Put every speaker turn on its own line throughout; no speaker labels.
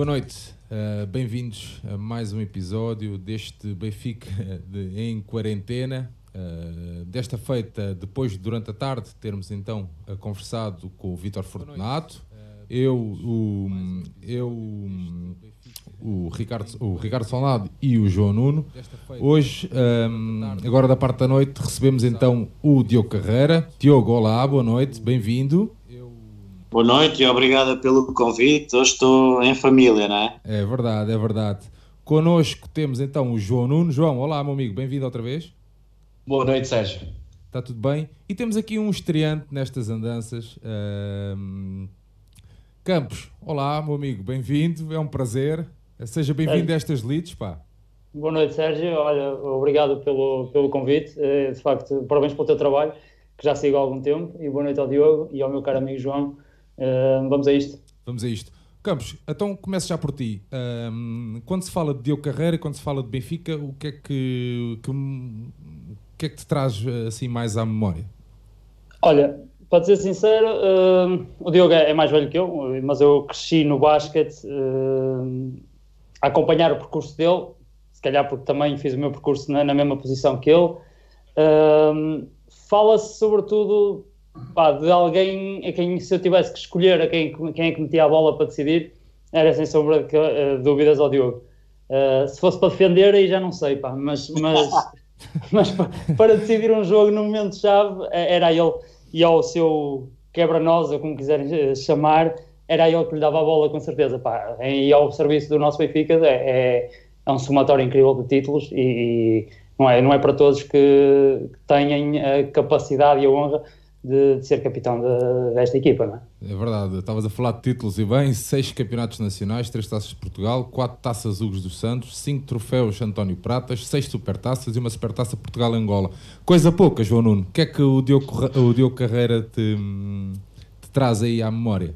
Boa noite, uh, bem-vindos a mais um episódio deste Benfica de, em quarentena. Uh, desta feita, depois, durante a tarde, termos então uh, conversado com o Vítor Fortunato, eu, o, eu, o Ricardo, o Ricardo Solnado e o João Nuno. Hoje, um, agora da parte da noite, recebemos então o Diogo Carreira. Diogo, olá, boa noite, bem-vindo.
Boa noite e obrigada pelo convite. Hoje estou em família, não é?
É verdade, é verdade. Connosco temos então o João Nuno. João, olá, meu amigo, bem-vindo outra vez.
Boa noite, Sérgio.
Está tudo bem? E temos aqui um estreante nestas andanças. Um... Campos, olá, meu amigo, bem-vindo, é um prazer. Seja bem-vindo a estas leads, pá.
Boa noite, Sérgio. Olha, obrigado pelo, pelo convite. Eh, de facto, parabéns pelo teu trabalho, que já sigo há algum tempo. E boa noite ao Diogo e ao meu caro amigo João. Uh, vamos a isto.
Vamos a isto. Campos, então começo já por ti. Um, quando se fala de Diogo Carreira, quando se fala de Benfica, o que é que, que, o que, é que te traz assim mais à memória?
Olha, para ser sincero, o Diogo é, é mais velho que eu, mas eu cresci no basquete a acompanhar o percurso dele, se calhar porque também fiz o meu percurso na, na mesma posição que ele. Fala-se sobretudo pá, de alguém a quem, se eu tivesse que escolher a quem, quem é que metia a bola para decidir, era sem sombra de uh, dúvidas ao Diogo. Uh, se fosse para defender, aí já não sei, pá, mas, mas, mas para decidir um jogo no momento-chave, eh, era ele e ao seu quebra-nós, ou como quiserem chamar, era ele que lhe dava a bola com certeza. Pá. E ao serviço do nosso Benfica é, é, é um somatório incrível de títulos e, e, não, é, não é para todos que, que tenham a capacidade e a honra de, de ser capitão de, desta equipa, não é?
É verdade, estavas a falar de títulos e bem, seis campeonatos nacionais, três taças de Portugal, quatro taças Hugos dos Santos, cinco troféus António Pratas, seis supertaças e uma supertaça Portugal-Angola. Coisa pouca, João Nuno. O que é que o Diogo, o Diogo Carreira te, te traz aí à memória?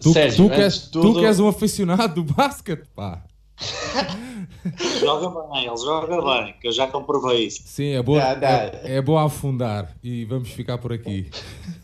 Tu, Sérgio, tu, que és, tudo... tu que és um aficionado do basquete, pá.
joga bem, ele joga bem, que eu já comprovei isso.
Sim, é bom, é, é bom afundar e vamos ficar por aqui.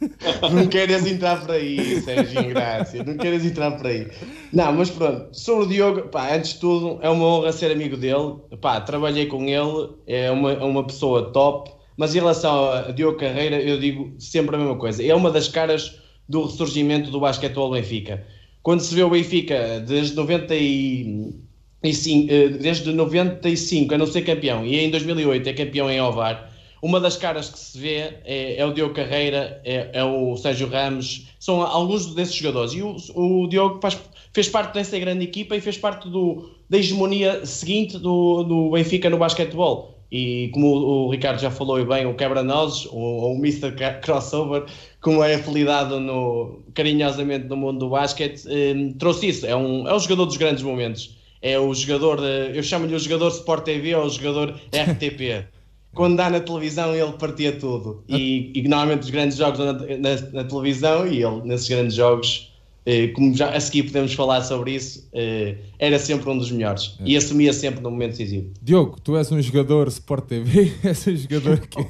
Não queres entrar por aí, Sérgio Ingrácia, não queres entrar por aí. Não, mas pronto, sobre o Diogo, pá, antes de tudo, é uma honra ser amigo dele, pá, trabalhei com ele, é uma, é uma pessoa top, mas em relação a Diogo Carreira, eu digo sempre a mesma coisa, é uma das caras do ressurgimento do basquetebol Benfica. Quando se vê o Benfica desde 90 e e sim, eh, desde 95 a não ser campeão e em 2008 é campeão em Ovar, uma das caras que se vê é, é o Diogo Carreira, é, é, o Sérgio Ramos, são alguns desses jogadores. E o, o Diogo faz, fez parte dessa grande equipa e fez parte do, da hegemonia seguinte do, do Benfica no basquetebol. E como o, Ricardo já falou bem, o quebra-nozes, ou o Mr. Crossover, como é apelidado no, carinhosamente no mundo do basquete, eh, trouxe isso. É um, é um jogador dos grandes momentos é o jogador, eu chamo-lhe o jogador Sport TV ou o jogador RTP. Quando dá na televisão ele partia tudo. E, e normalmente os grandes jogos na, na, na, televisão e ele nesses grandes jogos, eh, como já a seguir podemos falar sobre isso, eh, era sempre um dos melhores. É. E assumia sempre no momento decisivo.
Diogo, tu és um jogador Sport TV, és um jogador que.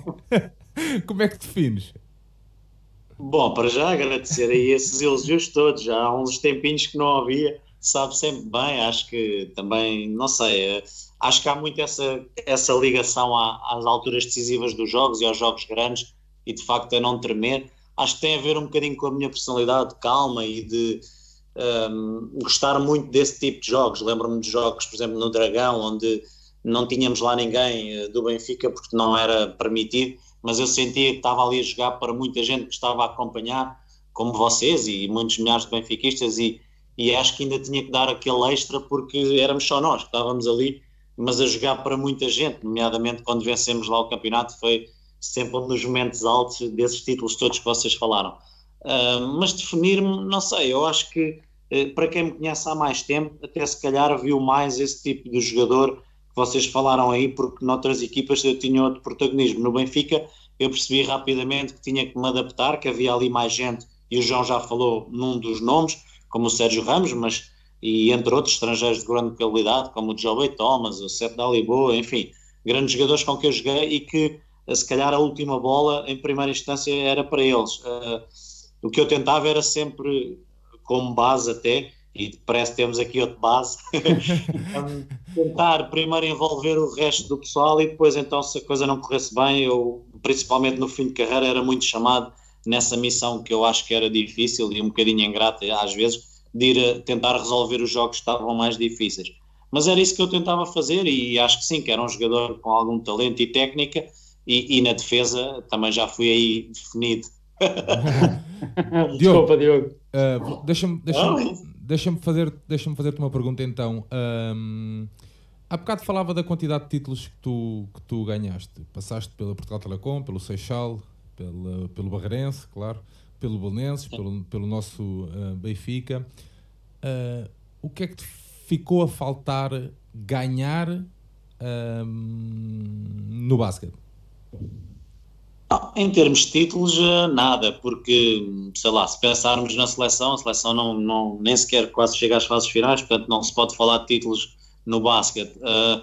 como é que defines?
Bom, para já agradecer aí esses elogios todos. Já há uns tempinhos que não havia sabe sempre bem, acho que também, não sei, eh, acho que há muito essa, essa ligação às alturas decisivas dos jogos e aos jogos grandes e de facto a não tremer. Acho que tem a ver um bocadinho com a minha personalidade de calma e de um, ehm, gostar muito desse tipo de jogos. Lembro-me de jogos, por exemplo, no Dragão, onde não tínhamos lá ninguém eh, do Benfica porque não era permitido, mas eu sentia que estava ali a jogar para muita gente que estava a acompanhar, como vocês e muitos milhares de benfiquistas, e e acho que ainda tinha que dar aquele extra porque éramos só nós que estávamos ali, mas a jogar para muita gente, nomeadamente quando vencemos lá o campeonato, foi sempre um dos momentos altos desses títulos todos que vocês falaram. Uh, mas definir-me, não sei, eu acho que uh, para quem me conhece há mais tempo, até se calhar viu mais esse tipo de jogador que vocês falaram aí, porque noutras equipas eu tinha outro protagonismo. No Benfica eu percebi rapidamente que tinha que me adaptar, que havia ali mais gente, e o João já falou num dos nomes, como o Sérgio Ramos, mas e entre outros estrangeiros de grande qualidade, como o Joey Thomas, o Seth Daliboa, enfim, grandes jogadores com que eu joguei e que se calhar a última bola em primeira instância era para eles. Uh, o que eu tentava era sempre, como base até, e parece que temos aqui outro base. tentar primeiro envolver o resto do pessoal e depois, então, se a coisa não corresse bem, eu, principalmente no fim de carreira, era muito chamado nessa missão que eu acho que era difícil e um bocadinho ingrata às vezes, de ir tentar resolver os jogos que estavam mais difíceis. Mas era isso que eu tentava fazer e acho que sim, que era um jogador com algum talento e técnica e, e na defesa também já fui aí definido.
Desculpa, Diogo.
Uh, deixa-me deixa deixa fazer, deixa fazer-te uma pergunta então. Um, há bocado falava da quantidade de títulos que tu, que tu ganhaste. Passaste pela Portugal Telecom, pelo Seixal, pela, pelo Barreirense, claro, pelo Belenenses, pelo, pelo nosso uh, Benfica. Uh, o que é que te ficou a faltar ganhar no basquete?
em termos de títulos, eh, nada, porque, sei lá, se pensarmos na seleção, a seleção não, não, nem sequer quase chega às fases finais, portanto não se pode falar de títulos no basquete. Uh,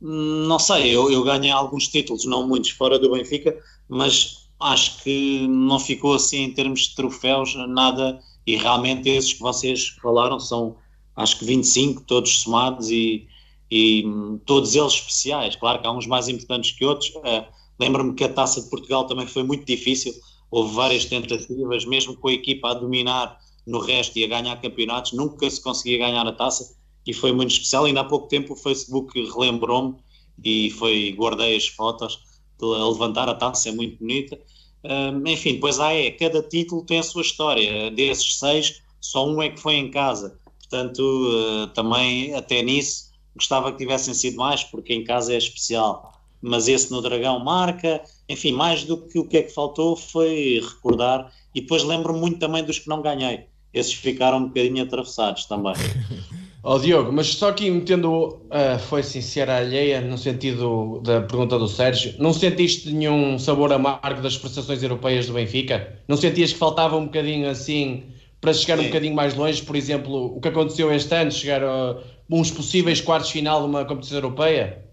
não sei, eu, eu ganhei alguns títulos, não muitos, fora do Benfica, mas acho que não ficou assim em termos de troféus, nada, e realmente esses que vocês falaram são, acho que 25, todos somados e, e todos eles especiais. Claro que há uns mais importantes que outros. Uh, Lembro-me que a taça de Portugal também foi muito difícil, houve várias tentativas, mesmo com a equipa a dominar no resto e a ganhar campeonatos, nunca se conseguia ganhar a taça e foi muito especial. Ainda há pouco tempo o Facebook relembrou-me e foi, guardei as fotos a levantar a taça, é muito bonita. Um, enfim, depois há é, cada título tem a sua história, desses seis, só um é que foi em casa, portanto, uh, também até nisso gostava que tivessem sido mais, porque em casa é especial mas esse no Dragão marca. Enfim, mais do que o que é que faltou foi recordar. E depois lembro-me muito também dos que não ganhei. Esses ficaram um bocadinho atravessados também.
Ó oh, Diogo, mas só aqui metendo uh, foi sincera alheia no sentido da pergunta do Sérgio, não sentiste nenhum sabor amargo das prestações europeias do Benfica? Não sentias que faltava um bocadinho assim para chegar Sim. um bocadinho mais longe? Por exemplo, o que aconteceu este ano, chegar a uns possíveis quartos final de uma competição europeia?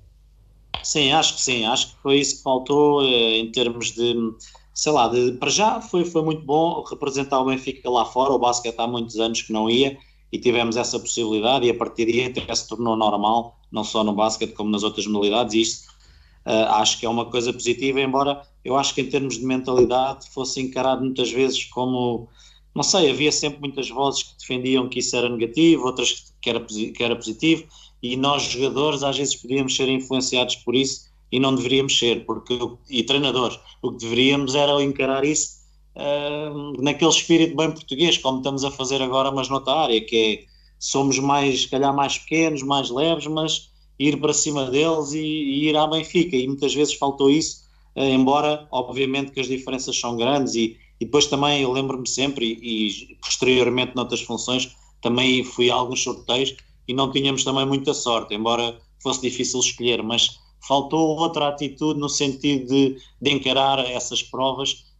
Sim, acho que sim, acho que foi isso que faltou eh, em termos de, sei lá, de, para já foi, foi muito bom representar o Benfica lá fora, o basquete há muitos anos que não ia e tivemos essa possibilidade e a partir daí até se tornou normal, não só no basquete como nas outras modalidades e isto uh, acho que é uma coisa positiva, embora eu acho que em termos de mentalidade fosse encarado muitas vezes como, não sei, havia sempre muitas vozes que defendiam que isso era negativo, outras que era, que era positivo, e nós jogadores às vezes podíamos ser influenciados por isso e não deveríamos ser, porque e treinadores, o que deveríamos era encarar isso naquele espírito bem português, como estamos a fazer agora, mas noutra área, que é somos mais, se calhar mais pequenos, mais leves, mas ir para cima deles e, e ir à Benfica, e muitas vezes faltou isso, uh, embora obviamente que as diferenças são grandes. E, e depois também eu lembro-me sempre e, e posteriormente noutras funções também fui a alguns sorteios e não tínhamos também muita sorte, embora fosse difícil escolher, mas faltou outra atitude no sentido de, de encarar essas provas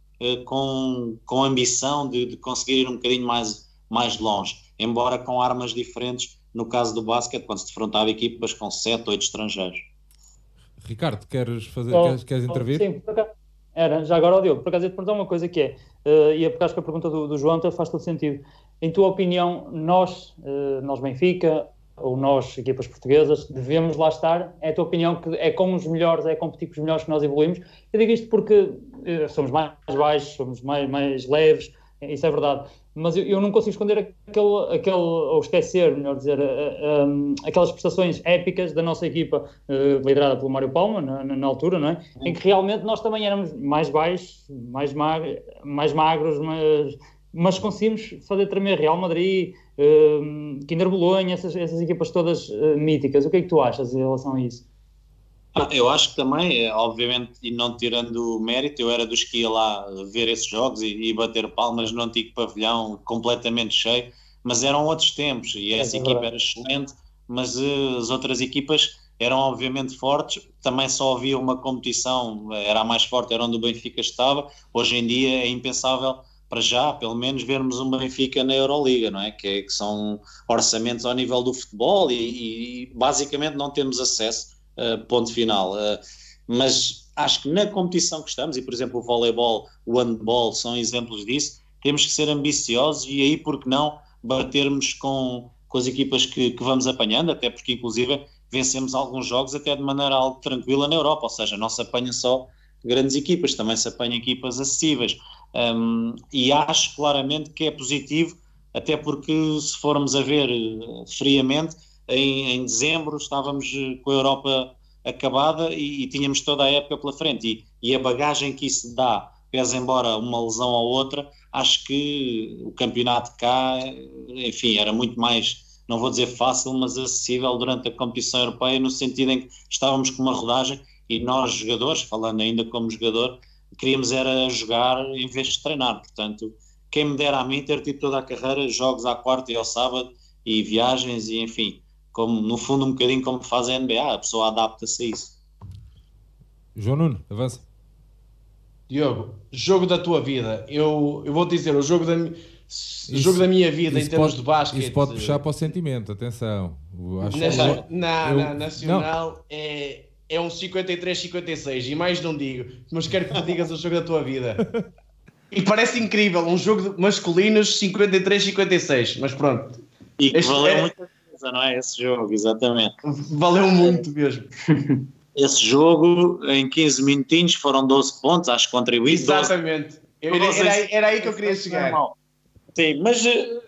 com, com ambição de, de, conseguir ir um bocadinho mais, mais longe, embora com armas diferentes, no caso do basquete, quando se defrontava equipas com sete, oito estrangeiros.
Ricardo, queres, fazer, oh, queres, queres intervir?
Sim, por acaso, era, já agora, Diogo, por acaso, ia te perguntar uma coisa que é, uh, e é por acaso que a pergunta do, do João faz todo sentido. Em tua opinião, nós, uh, nós Benfica, ou nós, equipas portuguesas, devemos lá estar? É a tua opinião que é com os melhores, é competir com os melhores que nós evoluímos? Eu digo isto porque somos mais baixos, somos mais, mais leves, isso é verdade. Mas eu, eu não consigo esconder aquele, aquele, ou esquecer, melhor dizer, uh, uh, um, aquelas prestações épicas da nossa equipa, liderada pelo Mário Palma, na, na, altura, não é? Em que realmente nós também éramos mais baixos, mais, mag mais magros, mas mas conseguimos fazer tremer Real Madrid, uh, Kinder Bolonha, essas, essas equipas todas uh, míticas. O que é que tu achas em relação a isso?
Ah, eu acho que também, é, obviamente, e não tirando o mérito, eu era dos que ia lá ver esses jogos e, e bater palmas no antigo pavilhão completamente cheio, mas eram outros tempos e essa é equipa era excelente, mas uh, as outras equipas eram obviamente fortes, também só havia uma competição, era a mais forte, era onde o Benfica estava, hoje em dia é impensável para já, pelo menos, vermos um Benfica na Euroliga, não é? Que, é, que são orçamentos ao nível do futebol e, e basicamente não temos acesso, ponto final. Uh, mas acho que na competição que estamos, e por exemplo o voleibol, o handball são exemplos disso, temos que ser ambiciosos e aí, por que não, batermos com, com as equipas que, que vamos apanhando, até porque inclusive vencemos alguns jogos até de maneira algo tranquila na Europa, ou seja, não se apanha só grandes equipas, também se apanha equipas acessíveis. Um, e acho claramente que é positivo, até porque se formos a ver uh, friamente, em, em, dezembro estávamos eh, com a Europa acabada e, e, tínhamos toda a época pela frente. E, e a bagagem que isso dá, pese embora uma lesão ou outra, acho que o campeonato cá, enfim, era muito mais não vou dizer fácil, mas acessível durante a competição europeia, no sentido em que estávamos com uma rodagem e nós, jogadores, falando ainda como jogador, queríamos era jogar em vez de treinar. Portanto, quem me dera a mim ter tido toda a carreira, jogos à quarta e ao sábado e viagens e enfim, como no fundo um bocadinho como faz a NBA, a pessoa adapta-se a isso.
João Nuno, avança.
Diogo, jogo da tua vida. Eu, eu vou te dizer, o jogo da minha isso, jogo da minha vida em termos
pode,
de basquete.
Isso pode puxar para o sentimento, atenção.
Acho Nessa, na, eu, na Nacional não. é, é um 53-56 e mais não digo, mas quero que tu digas o jogo da tua vida. E parece incrível, um jogo de masculinos 53-56, mas pronto.
E que valeu é... muita coisa, não é? Esse jogo, exatamente.
Valeu muito mesmo.
Esse jogo, em 15 minutinhos, foram 12 pontos, acho que contribuí.
Exatamente. 12... Era, era, era, aí que eu queria chegar.
Sim, mas eh,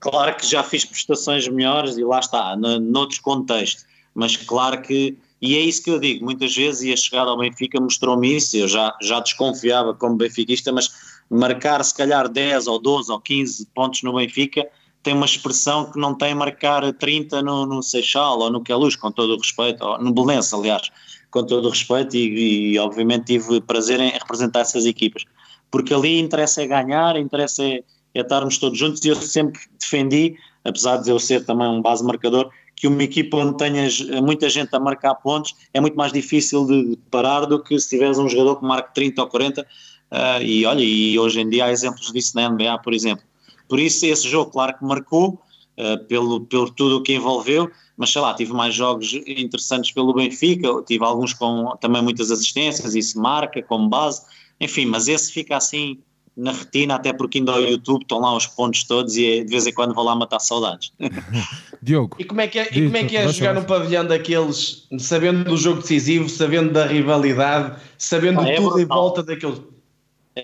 claro que já fiz prestações melhores e lá está, no, noutros contextos. Mas claro que, e é isso que eu digo, muitas vezes, e a chegada ao Benfica mostrou-me isso, eu já, já desconfiava como benfiquista, mas marcar se calhar 10 ou 12 ou 15 pontos no Benfica tem uma expressão que não tem marcar 30 no, no Seixal ou no Queluz, com todo o respeito, ou no Belenense, aliás, com todo o respeito, e, e obviamente tive prazer em representar essas equipas. Porque ali interessa é ganhar, interessa é é estarmos todos juntos e eu sempre defendi, apesar de eu ser também um base marcador, que uma equipa onde tenhas muita gente a marcar pontos é muito mais difícil de parar do que se tiveres um jogador que marque 30 ou 40 uh, e olha, e hoje em dia há exemplos disso na NBA, por exemplo. Por isso esse jogo, claro que marcou, uh, pelo, pelo tudo o que envolveu, mas sei lá, tive mais jogos interessantes pelo Benfica, tive alguns com também muitas assistências, isso marca como base, enfim, mas esse fica assim na retina, até porque indo ao YouTube estão lá os pontos todos e de vez em quando vou lá matar saudades.
Diogo.
E como é que é, e como é, que é jogar no pavilhão daqueles, sabendo do jogo decisivo, sabendo da rivalidade, sabendo ah, é tudo brutal. em volta daqueles.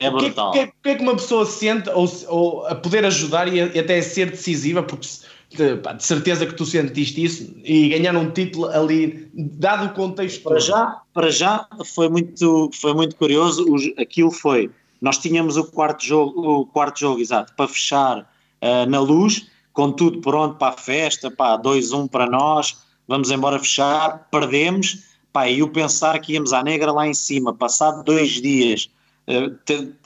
É brutal.
O que, é, que, é que uma pessoa sente ou, ou a poder ajudar e, e até ser decisiva, porque de, pá, de, certeza que tu sentiste isso e ganhar um título ali, dado o contexto.
Para já, para já foi muito, foi muito curioso. Aquilo foi nós tínhamos o quarto jogo, o quarto jogo exato, para fechar uh, na luz, com tudo pronto para a festa, pá, 2-1 para nós, vamos embora fechar, perdemos, pá, e eu pensar que íamos à negra lá em cima, passado dois dias,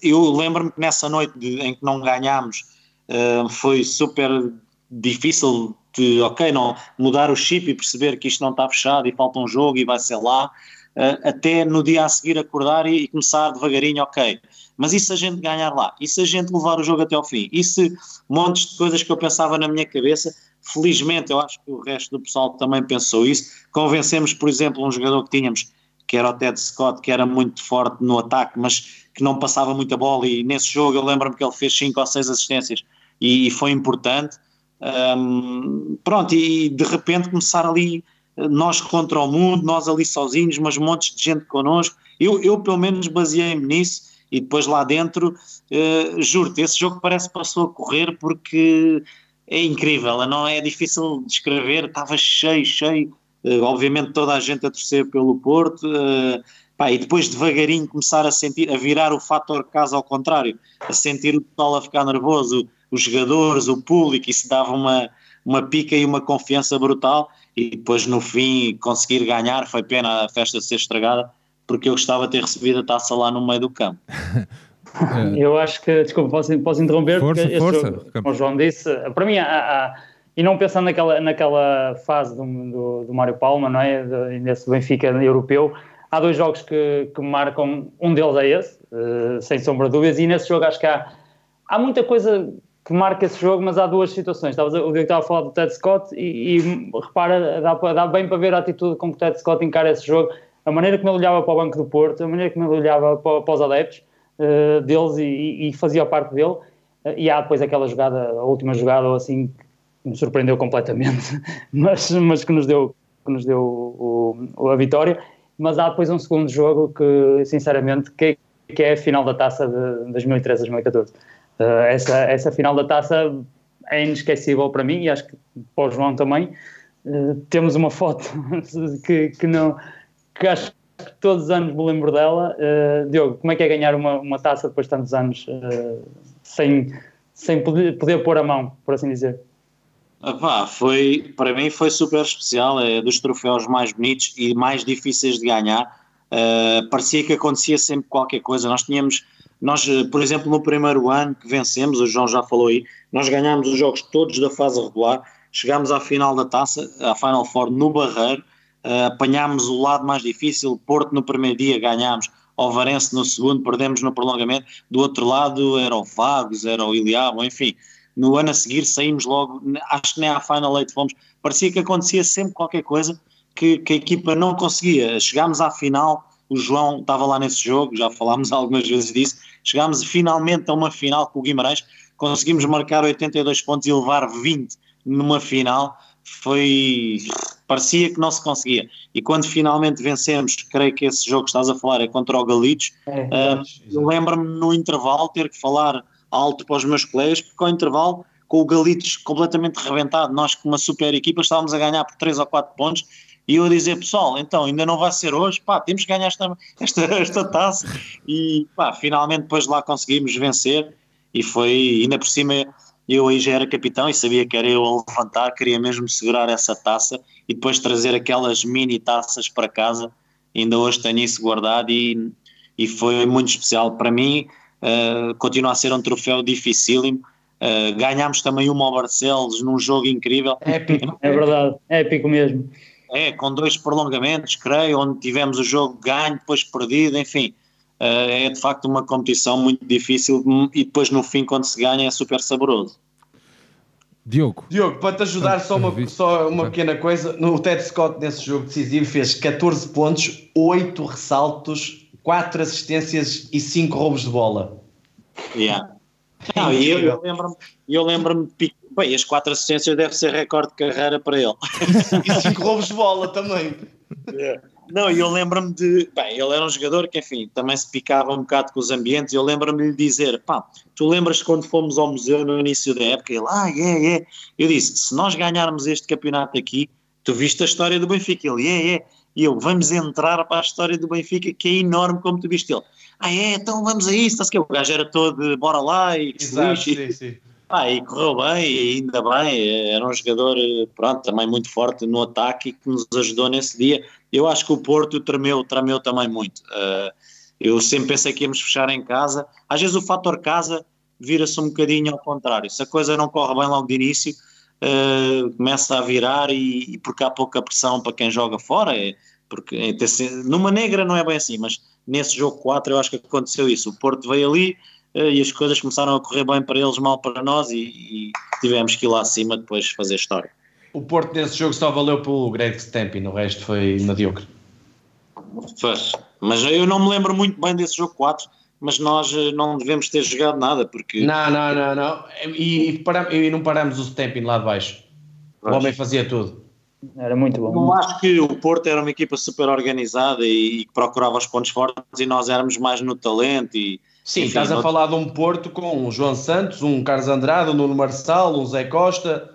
eu lembro-me que nessa noite de, em que não ganhámos, uh, foi super difícil de, ok, não, mudar o chip e perceber que isto não está fechado e falta um jogo e vai ser lá, até no dia a seguir acordar e começar devagarinho, ok, mas e se a gente ganhar lá? E se a gente levar o jogo até ao fim? E se montes de coisas que eu pensava na minha cabeça, felizmente eu acho que o resto do pessoal também pensou isso, convencemos, por exemplo, um jogador que tínhamos, que era o Ted Scott, que era muito forte no ataque, mas que não passava muita bola e nesse jogo eu lembro-me que ele fez 5 ou 6 assistências e, foi importante. Um, pronto, e de repente começar ali nós contra o mundo, nós ali sozinhos, mas montes de gente connosco. Eu, eu pelo menos baseei-me nisso e depois lá dentro, uh, juro-te, esse jogo parece que passou a correr porque é incrível, não é difícil de escrever, estava cheio, cheio, obviamente toda a gente a torcer pelo Porto, uh, pá, e depois devagarinho começar a sentir, a virar o fator casa ao contrário, a sentir o pessoal a ficar nervoso, os jogadores, o público, isso dava uma, uma pica e uma confiança brutal, e depois no fim conseguir ganhar, foi pena a festa ser estragada, porque eu gostava de ter recebido a taça lá no meio do campo.
eu acho que, desculpa, posso, posso interromper?
Força, porque força. Jogo,
como o João disse, para mim, há, há, e não pensando naquela, naquela fase do, do, do Mário Palma, não é? Nesse Benfica europeu, há dois jogos que, que marcam, um deles é esse, uh, sem sombra de dúvidas, e nesse jogo acho que há, há muita coisa que marca esse jogo, mas há duas situações. Estavas, o Diego estava a falar do Ted Scott e, e repara, dá, dá, bem para ver a atitude como o Ted Scott encara esse jogo a maneira como ele olhava para o Banco do Porto, a maneira como ele olhava para, para os adeptos uh, deles e, e, fazia parte dele. e há depois aquela jogada, a última jogada ou assim, que me surpreendeu completamente, mas, mas que nos deu, que nos deu o, o, a vitória. Mas há depois um segundo jogo que, sinceramente, que, que é a final da taça de 2013-2014. Uh, essa, essa final da taça é inesquecível para mim e acho que para o João também. Uh, temos uma foto que, que, não, que acho que todos os anos me lembro dela. Uh, Diogo, como é que é ganhar uma, uma taça depois de tantos anos sem, sem poder, poder pôr a mão, por assim dizer?
Ah, foi, para mim foi super especial, é dos troféus mais bonitos e mais difíceis de ganhar. Uh, parecia que acontecia sempre qualquer coisa. Nós tínhamos, nós, eh, por exemplo, no primeiro ano que vencemos, o João já falou aí, nós ganhámos os jogos todos da fase regular, chegámos à final da taça, à Final Four no Barreiro, uh, apanhámos o lado mais difícil, Porto no primeiro dia ganhámos, Varense no segundo, perdemos no prolongamento, do outro lado era o Vagos, era o Iliabo, enfim no ano a seguir saímos logo, acho que nem à Final Eight fomos, parecia que acontecia sempre qualquer coisa que, que a equipa não conseguia. Chegámos à final, o João estava lá nesse jogo, já falámos algumas vezes disso, chegámos finalmente a uma final com o Guimarães, conseguimos marcar 82 pontos e levar 20 numa final, foi parecia que não se conseguia. E quando finalmente vencemos, creio que esse jogo que estás a falar é contra o Galitos, é, uh, lembro-me no intervalo ter que falar alto para os meus colegas, porque ao intervalo, com o Galitos completamente reventado, nós com uma super equipa estávamos a ganhar por 3 ou 4 pontos, e eu a dizer, pessoal, então ainda não vai ser hoje, pá, temos que ganhar esta, esta, esta taça, e pá, finalmente depois lá conseguimos vencer, e foi, ainda por cima, eu aí já era capitão e sabia que era eu a levantar, queria mesmo segurar essa taça e depois trazer aquelas mini taças para casa, ainda hoje tenho isso guardado e, e foi muito especial para mim, uh, continua a ser um troféu dificílimo. Uh, ganhámos também uma ao Barcelos num jogo incrível.
Épico, é verdade, épico mesmo.
É, com dois prolongamentos, creio, onde tivemos o jogo ganho, depois perdido, enfim. Uh, é de facto uma competição muito difícil e depois no fim, quando se ganha, é super saboroso.
Diogo.
Diogo, para te ajudar, só uma, só uma pequena coisa. No Ted Scott, nesse jogo decisivo, fez 14 pontos, 8 ressaltos, quatro assistências e cinco roubos de bola.
Yeah. Não, e eu, eu lembro-me, eu lembro-me, bem, as quatro assistências deve ser recorde de carreira para ele.
e cinco roubos de bola também.
Yeah. Não, e eu lembro-me de, bem, ele era um jogador que, enfim, também se picava um bocado com os ambientes, eu lembro-me de lhe dizer, pá, tu lembras quando fomos ao museu no início da época? Ele, ah, é, yeah, é. Eu disse, se nós ganharmos este campeonato aqui, tu viste a história do Benfica? Ele, é, yeah, é. E eu, vamos entrar para a história do Benfica, que é enorme, como tu viste ele. Ah, é, então vamos a isso. O gajo era todo, bora lá e
Exato, sim, sim.
Ah, e correu bem, e ainda bem, era um jogador, pronto, também muito forte no ataque e que nos ajudou nesse dia. Eu acho que o Porto tremeu, tremeu também muito. Uh, eu sempre pensei que íamos fechar em casa. Às vezes o fator casa vira-se um bocadinho ao contrário. Se a coisa não corre bem logo de início, uh, começa a virar e, e, porque há pouca pressão para quem joga fora, é, porque é, numa negra não é bem assim, mas nesse jogo 4 eu acho que aconteceu isso, o Porto veio ali uh, e as coisas começaram a correr bem para eles, mal para nós e, e tivemos que ir lá acima depois fazer história.
O Porto nesse jogo só valeu pelo Greg Stamping, o resto foi mediocre.
Pois, mas eu não me lembro muito bem desse jogo 4, mas nós eh, não devemos ter jogado nada, porque...
Não, não, não, não. E, e, para, e não paramos o Stamping lá de baixo. Pois. O homem fazia tudo.
Era muito bom.
Não acho que o Porto era uma equipa super organizada e, que procurava os pontos fortes e nós éramos mais no talento e...
Sim, enfim, estás a falar de um Porto com um João Santos, um Carlos Andrade, um Nuno Marçal, um Zé Costa...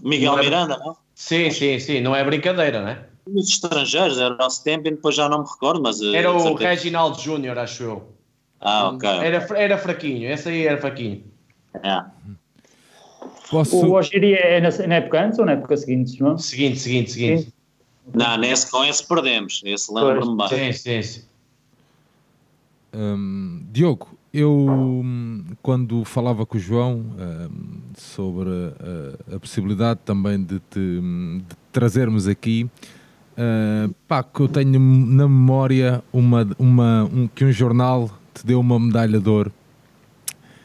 Miguel não é... Miranda, não?
Sim, sim, sim, não é brincadeira, não é?
Os estrangeiros, era o nosso tempo e depois já não me recordo, mas... Eh,
era o Reginaldo Júnior, acho eu.
Ah, ok.
Era, era fraquinho, esse aí era fraquinho.
É.
Posso... O Ogiri é na, na, época antes ou na época seguinte, João?
Seguinte, seguinte, seguinte. Sim.
Não, nesse, com esse perdemos, esse lembro-me
bem. Sim, sim, sim.
Um, Diogo, eu quando falava com o João um, sobre a, a, possibilidade também de te de trazermos aqui, uh, pá, que eu tenho na memória uma, uma, um, que um jornal te deu uma medalha de ouro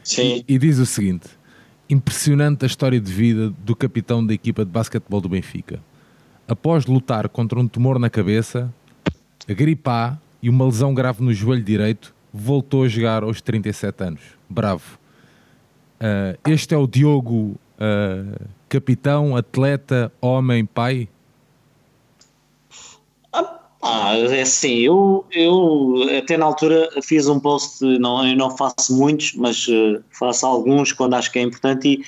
Sim.
E, e diz o seguinte: impressionante a história de vida do capitão da equipa de basquetebol do Benfica. Após lutar contra um tumor na cabeça, a gripe A e uma lesão grave no joelho direito, voltou a jogar aos 37 anos. Bravo. Uh, este é o Diogo, uh, capitão, atleta, homem, pai?
Ah, é assim, eu, eu até na altura fiz um post, não, eu não faço muitos, mas uh, faço alguns quando acho que é importante e,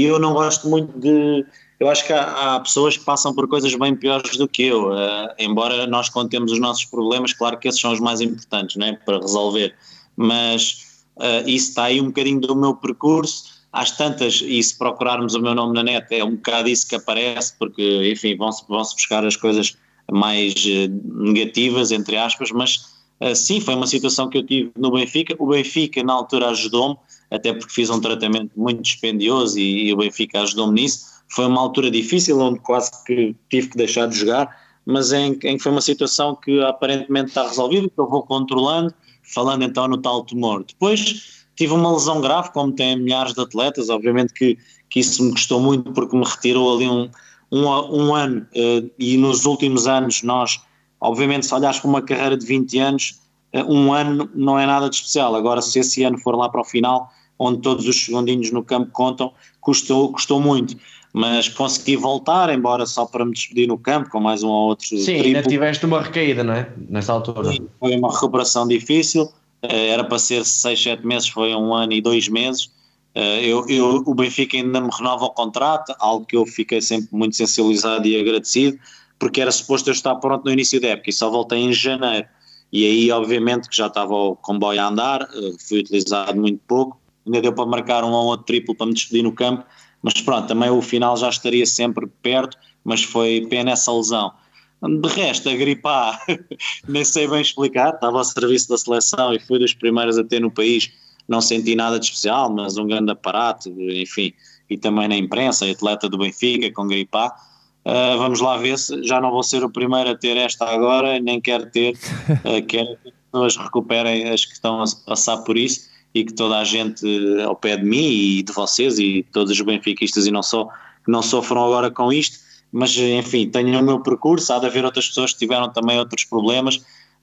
e eu não gosto muito de. Eu acho que há, há pessoas que passam por coisas bem piores do que eu, uh, embora nós contemos os nossos problemas, claro que esses são os mais importantes né, para resolver, mas uh, isso está aí um bocadinho do meu percurso. Às tantas, e se procurarmos o meu nome na net, é um bocado isso que aparece, porque, enfim, vão-se vão -se buscar as coisas mais uh, negativas, entre aspas, mas uh, sim, foi uma situação que eu tive no Benfica. O Benfica, na altura, ajudou-me, até porque fiz um tratamento muito dispendioso e, e o Benfica ajudou-me nisso. Foi uma altura difícil, onde quase que tive que deixar de jogar, mas em, em que foi uma situação que aparentemente está resolvida, que eu vou controlando, falando então no tal tumor. Depois tive uma lesão grave, como tem milhares de atletas, obviamente que, que isso me custou muito porque me retirou ali um, um, um ano uh, e nos últimos anos nós, obviamente se olhares para uma carreira de 20 anos, uh, um ano não é nada de especial, agora se esse ano for lá para o final, onde todos os segundinhos no campo contam, custou, custou muito mas consegui voltar, embora só para me despedir no campo, com mais um ou outro
Sim, triplo. ainda tiveste uma recaída, não é? Nessa altura. Sim,
foi uma recuperação difícil, eh, era para ser 6, 7 meses, foi um ano e dois meses. Eh, eu, eu, o Benfica ainda me renova o contrato, algo que eu fiquei sempre muito sensibilizado e agradecido, porque era suposto eu estar pronto no início da época e só voltei em janeiro. E aí, obviamente, que já estava o comboio a andar, eh, fui utilizado muito pouco, ainda deu para marcar um ou outro triplo para me despedir no campo, mas pronto, também o final já estaria sempre perto, mas foi pena essa lesão. De resto, a gripar, nem sei bem explicar, estava ao serviço da seleção e fui dos primeiros a ter no país, não senti nada de especial, mas um grande aparato, enfim, e também na imprensa, atleta do Benfica com gripar. Uh, vamos lá ver se já não vou ser o primeiro a ter esta agora, nem quero ter, uh, quero que as pessoas recuperem as que estão a passar por isso e que toda a gente ao pé de mim e de vocês e todos os benfiquistas e não só, que não sofram agora com isto, mas enfim, tenho o meu percurso, há de haver outras pessoas que tiveram também outros problemas,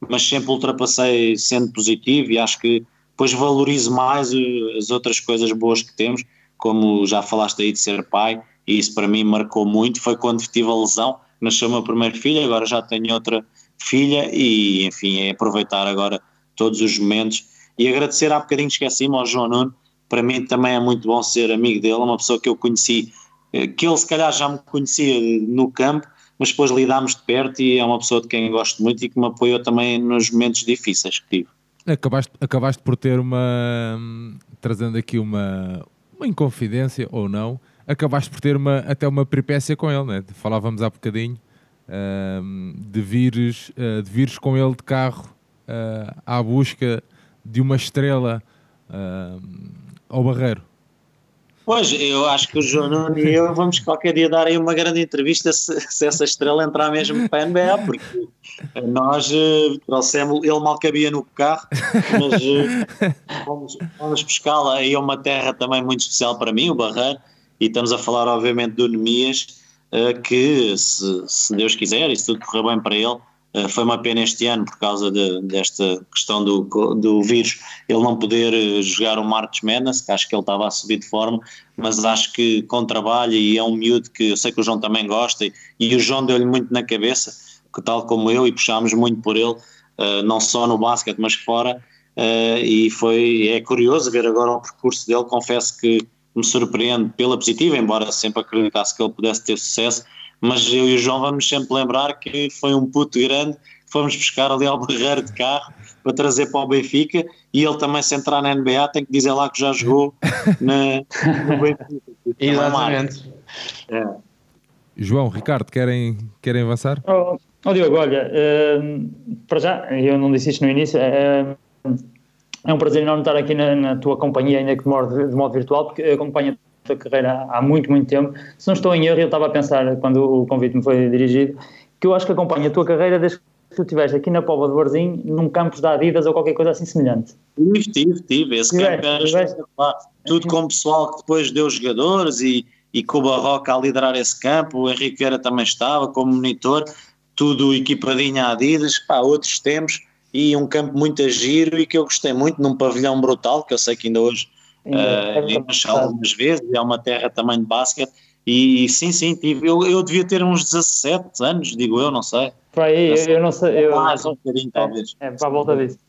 mas sempre ultrapassei sendo positivo e acho que depois valorizo mais as outras coisas boas que temos, como já falaste aí de ser pai, e isso para mim marcou muito, foi quando tive a lesão, nasceu o meu primeiro filho, agora já tenho outra filha e enfim, é aproveitar agora todos os momentos. E agradecer há bocadinho, esqueci-me ao João Nuno, para mim também é muito bom ser amigo dele, uma pessoa que eu conheci, eh, que ele se calhar já me conhecia no campo, mas depois lidámos de perto e é uma pessoa de quem gosto muito e que me apoiou também nos momentos difíceis que tive.
Acabaste, acabaste por ter uma, trazendo aqui uma, uma inconfidência ou não, acabaste por ter uma, até uma peripécia com ele, né? falávamos há bocadinho, uh, de, vires, uh, de vires com ele de carro uh, à busca de uma estrela ao Barreiro?
Pois, eu acho que o João Nuno e eu vamos qualquer dia dar aí uma grande entrevista se, se essa estrela entrar mesmo para a NBA, porque nós uh, trouxemos, ele mal cabia no carro, mas uh, fomos, fomos buscá-la aí a uma terra também muito especial para mim, o Barreiro, e estamos a falar obviamente do Nemias, uh, que se, se Deus quiser e se tudo correr bem para ele, eh, foi uma pena este ano por causa de, desta questão do, do vírus, ele não poder eh, jogar o March Madness, que acho que ele estava a subir de forma, mas acho que com trabalho e é um miúdo que eu sei que o João também gosta e, e o João deu-lhe muito na cabeça, que tal como eu, e puxámos muito por ele, uh, não só no basquete, mas fora, e foi, é curioso ver agora o percurso dele, confesso que me surpreende pela positiva, embora sempre acreditasse que ele pudesse ter sucesso, mas eu e o João vamos sempre lembrar que foi um puto grande, fomos buscar ali ao barreiro de carro para trazer para o Benfica e ele também se entrar na NBA tem que dizer lá que já jogou na, no Benfica.
Exatamente.
É. João, Ricardo, querem, querem avançar?
Oh, oh Diogo, olha, uh, para já, eu não disse isto no início, uh, é um prazer enorme estar aqui na, na tua companhia, ainda que de modo, de modo virtual, porque acompanho tua carreira há muito, muito tempo. Se não estou em erro, eu estava a pensar, quando o convite me foi dirigido, que eu acho que acompanho a tua carreira desde que tu estiveste aqui na Póvoa de Varzim, num campus da Adidas ou qualquer coisa assim semelhante.
Tive, tive, tive. Esse campo era. Tudo com o pessoal que depois deu jogadores e, e com o Barroca a liderar esse campo. O Henrique Vera também estava como monitor. Tudo equipadinho a Adidas. Pá, outros tempos. E um campo muito a giro e que eu gostei muito, num pavilhão brutal, que eu sei que ainda hoje é algumas vezes, é uma terra também de basquete. E sim, sim, tive, eu, eu devia ter uns 17 anos, digo eu, não sei.
Para aí, eu, eu, não sei. Eu,
mais um bocadinho, talvez.
É, para a volta disso.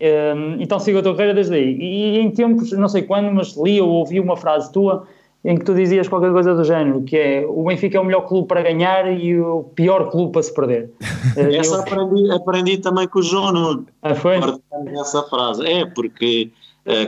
Um, então sigo a tua carreira desde aí. E em tempos, não sei quando, mas li ou ouvi uma frase tua em que tu dizias qualquer coisa do género, que é o Benfica é o melhor clube para ganhar e o pior clube para se perder.
Essa Eu... aprendi, aprendi também com o João Nuno.
Ah, foi?
Essa frase. É, porque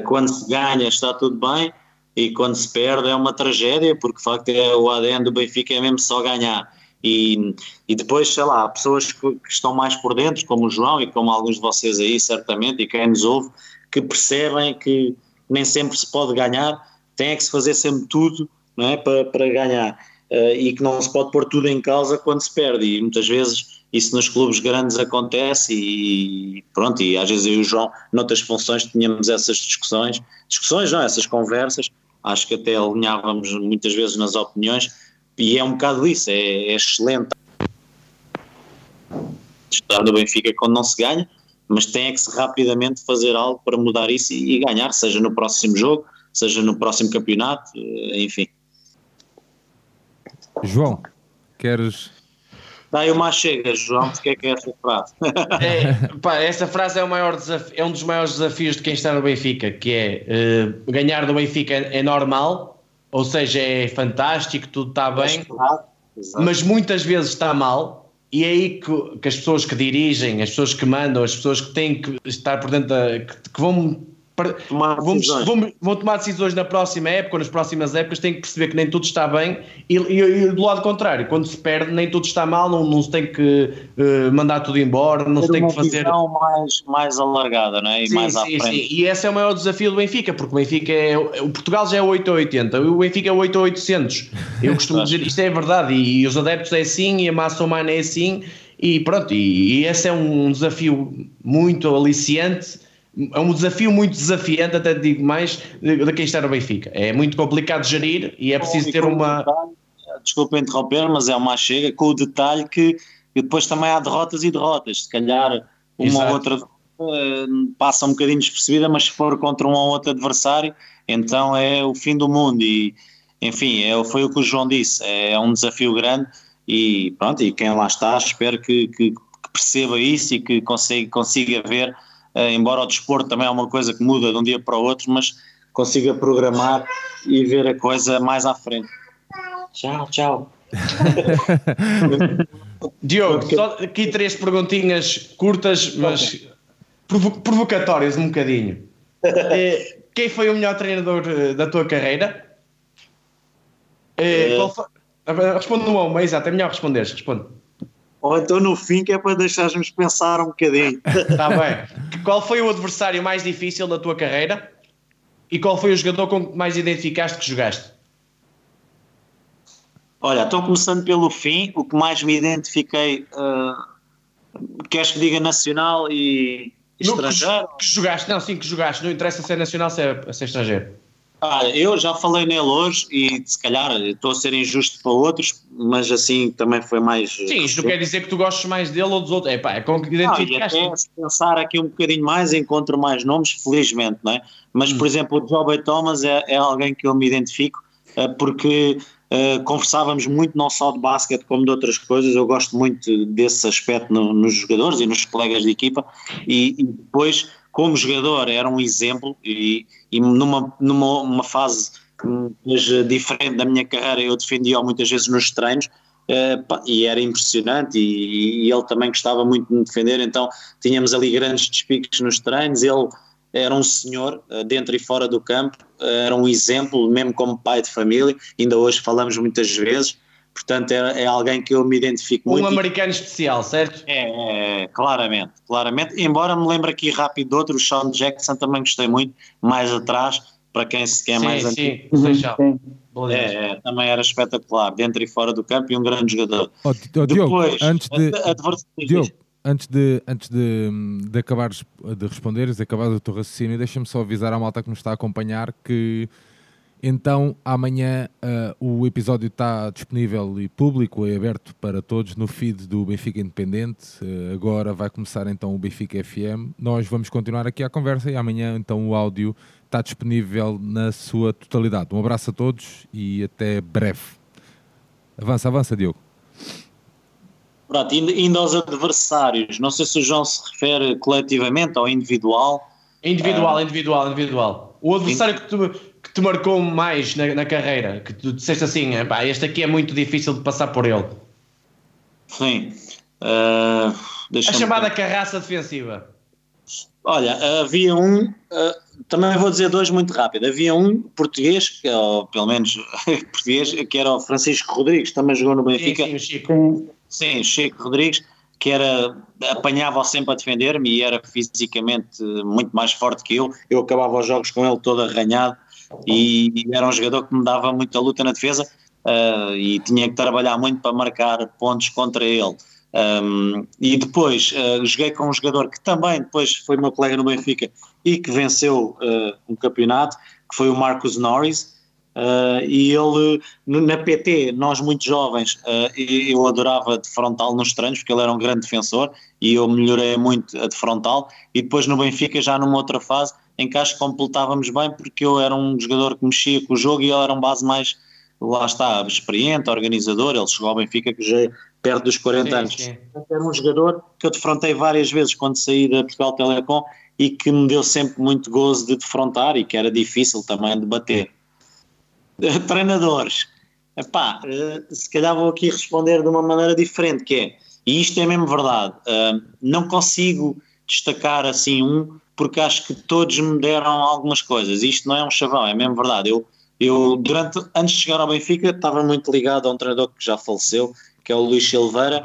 quando se ganha está tudo bem e quando se perde é uma tragédia, porque de facto é, o ADN do Benfica é mesmo só ganhar. E, e depois, sei lá, pessoas que, estão mais por dentro, como o João e como alguns de vocês aí, certamente, e quem nos ouve, que percebem que nem sempre se pode ganhar, tem que se fazer sempre tudo não é, para, para ganhar. Uh, e que não se pode pôr tudo em causa quando se perde. E muitas vezes isso nos clubes grandes acontece e pronto, e às vezes eu e o João, noutras funções, tínhamos essas discussões, discussões não, essas conversas, acho que até alinhávamos muitas vezes nas opiniões, e é um bocado isso, é, é excelente estar no Benfica quando não se ganha, mas tem é que se rapidamente fazer algo para mudar isso e, e ganhar, seja no próximo jogo, seja no próximo campeonato, eh, enfim.
João, queres
Dá aí uma chega, João, porque é que é essa frase?
É, pá, essa frase é, o maior desafio, é um dos maiores desafios de quem está no Benfica, que é uh, ganhar do Benfica é normal, ou seja, é fantástico, tudo está bem, mas muitas vezes está mal, e é aí que, que, as pessoas que dirigem, as pessoas que mandam, as pessoas que têm que estar por dentro da. que, que vão Tomar vamos, vamos, vão tomar decisões na próxima época ou nas próximas épocas, têm que perceber que nem tudo está bem e, e, e do lado contrário, quando se perde, nem tudo está mal, não, não se tem que uh, mandar tudo embora, não se tem que fazer.
Uma mais, mais alargada, não é? E
sim,
mais
sim, à frente. Sim. E esse é o maior desafio do Benfica, porque o Benfica é. O Portugal já é 8 a 80, o Benfica é 8 a 800. Eu costumo dizer isto é verdade, e, e os adeptos é assim, e a massa humana é assim, e pronto, e, e esse é um desafio muito aliciante é um desafio muito desafiante, até digo mais, de, quem está no Benfica. É muito complicado gerir e é preciso ter uma.
desculpa interromper, mas é uma chega com o detalhe que, depois também há derrotas e derrotas. Se calhar uma Exato. ou outra uh, passa um bocadinho despercebida, mas se for contra um ou outro adversário, então é o fim do mundo. E enfim, é, foi o que o João disse, é um desafio grande e pronto, e quem lá está, espero que, que, perceba isso e que consiga, consiga ver embora o desporto também é uma coisa que muda de um dia para o outro, mas consiga programar e ver a coisa mais à frente. Tchau, tchau.
Diogo, só aqui três perguntinhas curtas, mas provo provocatórias um bocadinho. Eh, quem foi o melhor treinador eh, da tua carreira? Uh, foi... Responde no uma, exato, é melhor responder. Responde.
Ou então no fim, que é para deixarmos pensar um bocadinho.
Está bem. Qual foi o adversário mais difícil da tua carreira? E qual foi o jogador com que mais identificaste que jogaste?
Olha, estou começando pelo fim. O que mais me identifiquei, uh, queres que diga nacional e estrangeiro?
Que, que, jogaste, não, sim, que jogaste. Não interessa se é nacional, se é, se é estrangeiro.
Ah, eu já falei nele hoje e se calhar estou a ser injusto para outros, mas assim também foi mais.
Sim, isto não quer dizer que tu gostes mais dele ou dos outros. É pá, é com que identificaste.
Ah, se pensar aqui um bocadinho mais, encontro mais nomes, felizmente, não é? Mas, hum. por exemplo, o Joby Thomas é, é, alguém que eu me identifico uh, porque uh, conversávamos muito não só de basquete como de outras coisas. Eu gosto muito desse aspecto no, nos jogadores e nos colegas de equipa e, e depois como jogador era um exemplo e, e numa, numa uma fase diferente da minha carreira eu defendia-o muitas vezes nos treinos uh, e era impressionante e, e, ele também gostava muito de me defender, então tínhamos ali grandes despiques nos treinos, ele era um senhor uh, dentro e fora do campo, era um exemplo mesmo como pai de família, ainda hoje falamos muitas vezes Portanto, é, é, alguém que eu me identifico
um
muito.
Um americano especial, certo?
É, é, claramente, claramente. Embora me lembre aqui rápido de outro, o Sean Jackson também gostei muito, mais atrás, para quem se quer
sim,
mais
sim, antigo. Sim,
é, é, também era espetacular, dentro e fora do campo e um grande jogador.
Oh, oh, Depois, Diogo, antes de, Diogo, antes de, antes de, de acabares de responderes, de acabar o teu raciocínio, deixa-me só avisar à malta que nos está a acompanhar que então, amanhã uh, o episódio está disponível e público e aberto para todos no feed do Benfica Independente. Uh, agora vai começar então o Benfica FM. Nós vamos continuar aqui a conversa e amanhã então o áudio está disponível na sua totalidade. Um abraço a todos e até breve. Avança, avança, Diogo.
Pronto, indo aos adversários, não sei se o João se refere coletivamente ou individual.
Individual, uh, individual, individual. O adversário que que te marcou mais na, na, carreira, que tu disseste assim, pá, este aqui é muito difícil de passar por ele.
Sim. Uh,
a chamada carraça defensiva.
Olha, havia um, uh, também vou dizer dois muito rápido. Havia um português, ou pelo menos português, que era o Francisco Rodrigues, também jogou no Benfica.
Sim, sim o Chico.
Sim, Chico Rodrigues, que era, apanhava-o sempre a defender-me e era fisicamente muito mais forte que eu. Eu acabava os jogos com ele todo arranhado e era um jogador que me dava muita luta na defesa uh, e tinha que trabalhar muito para marcar pontos contra ele. Um, e depois uh, joguei com um jogador que também depois foi meu colega no Benfica e que venceu uh, um campeonato, que foi o Marcos Norris. Uh, e ele, na PT, nós muito jovens, uh, eu adorava de frontal nos treinos, porque ele era um grande defensor e eu melhorei muito a de frontal. E depois no Benfica, já numa outra fase, em que acho que completávamos bem, porque eu era um jogador que mexia com o jogo e ele era um base mais, lá está, experiente, organizador. Ele chegou ao Benfica que já perto dos 40 sim, anos. Sim. Era um jogador que eu defrontei várias vezes quando saí da Portugal Telecom e que me deu sempre muito gozo de defrontar e que era difícil também de bater. treinadores. Epá, eh, se calhar vou aqui responder de uma maneira diferente, que é, e isto é mesmo verdade, eh, não consigo destacar assim um, porque acho que todos me deram algumas coisas, isto não é um chavão, é mesmo verdade, eu, eu durante, antes de chegar ao Benfica estava muito ligado a um treinador que já faleceu, que é o Luís Silveira,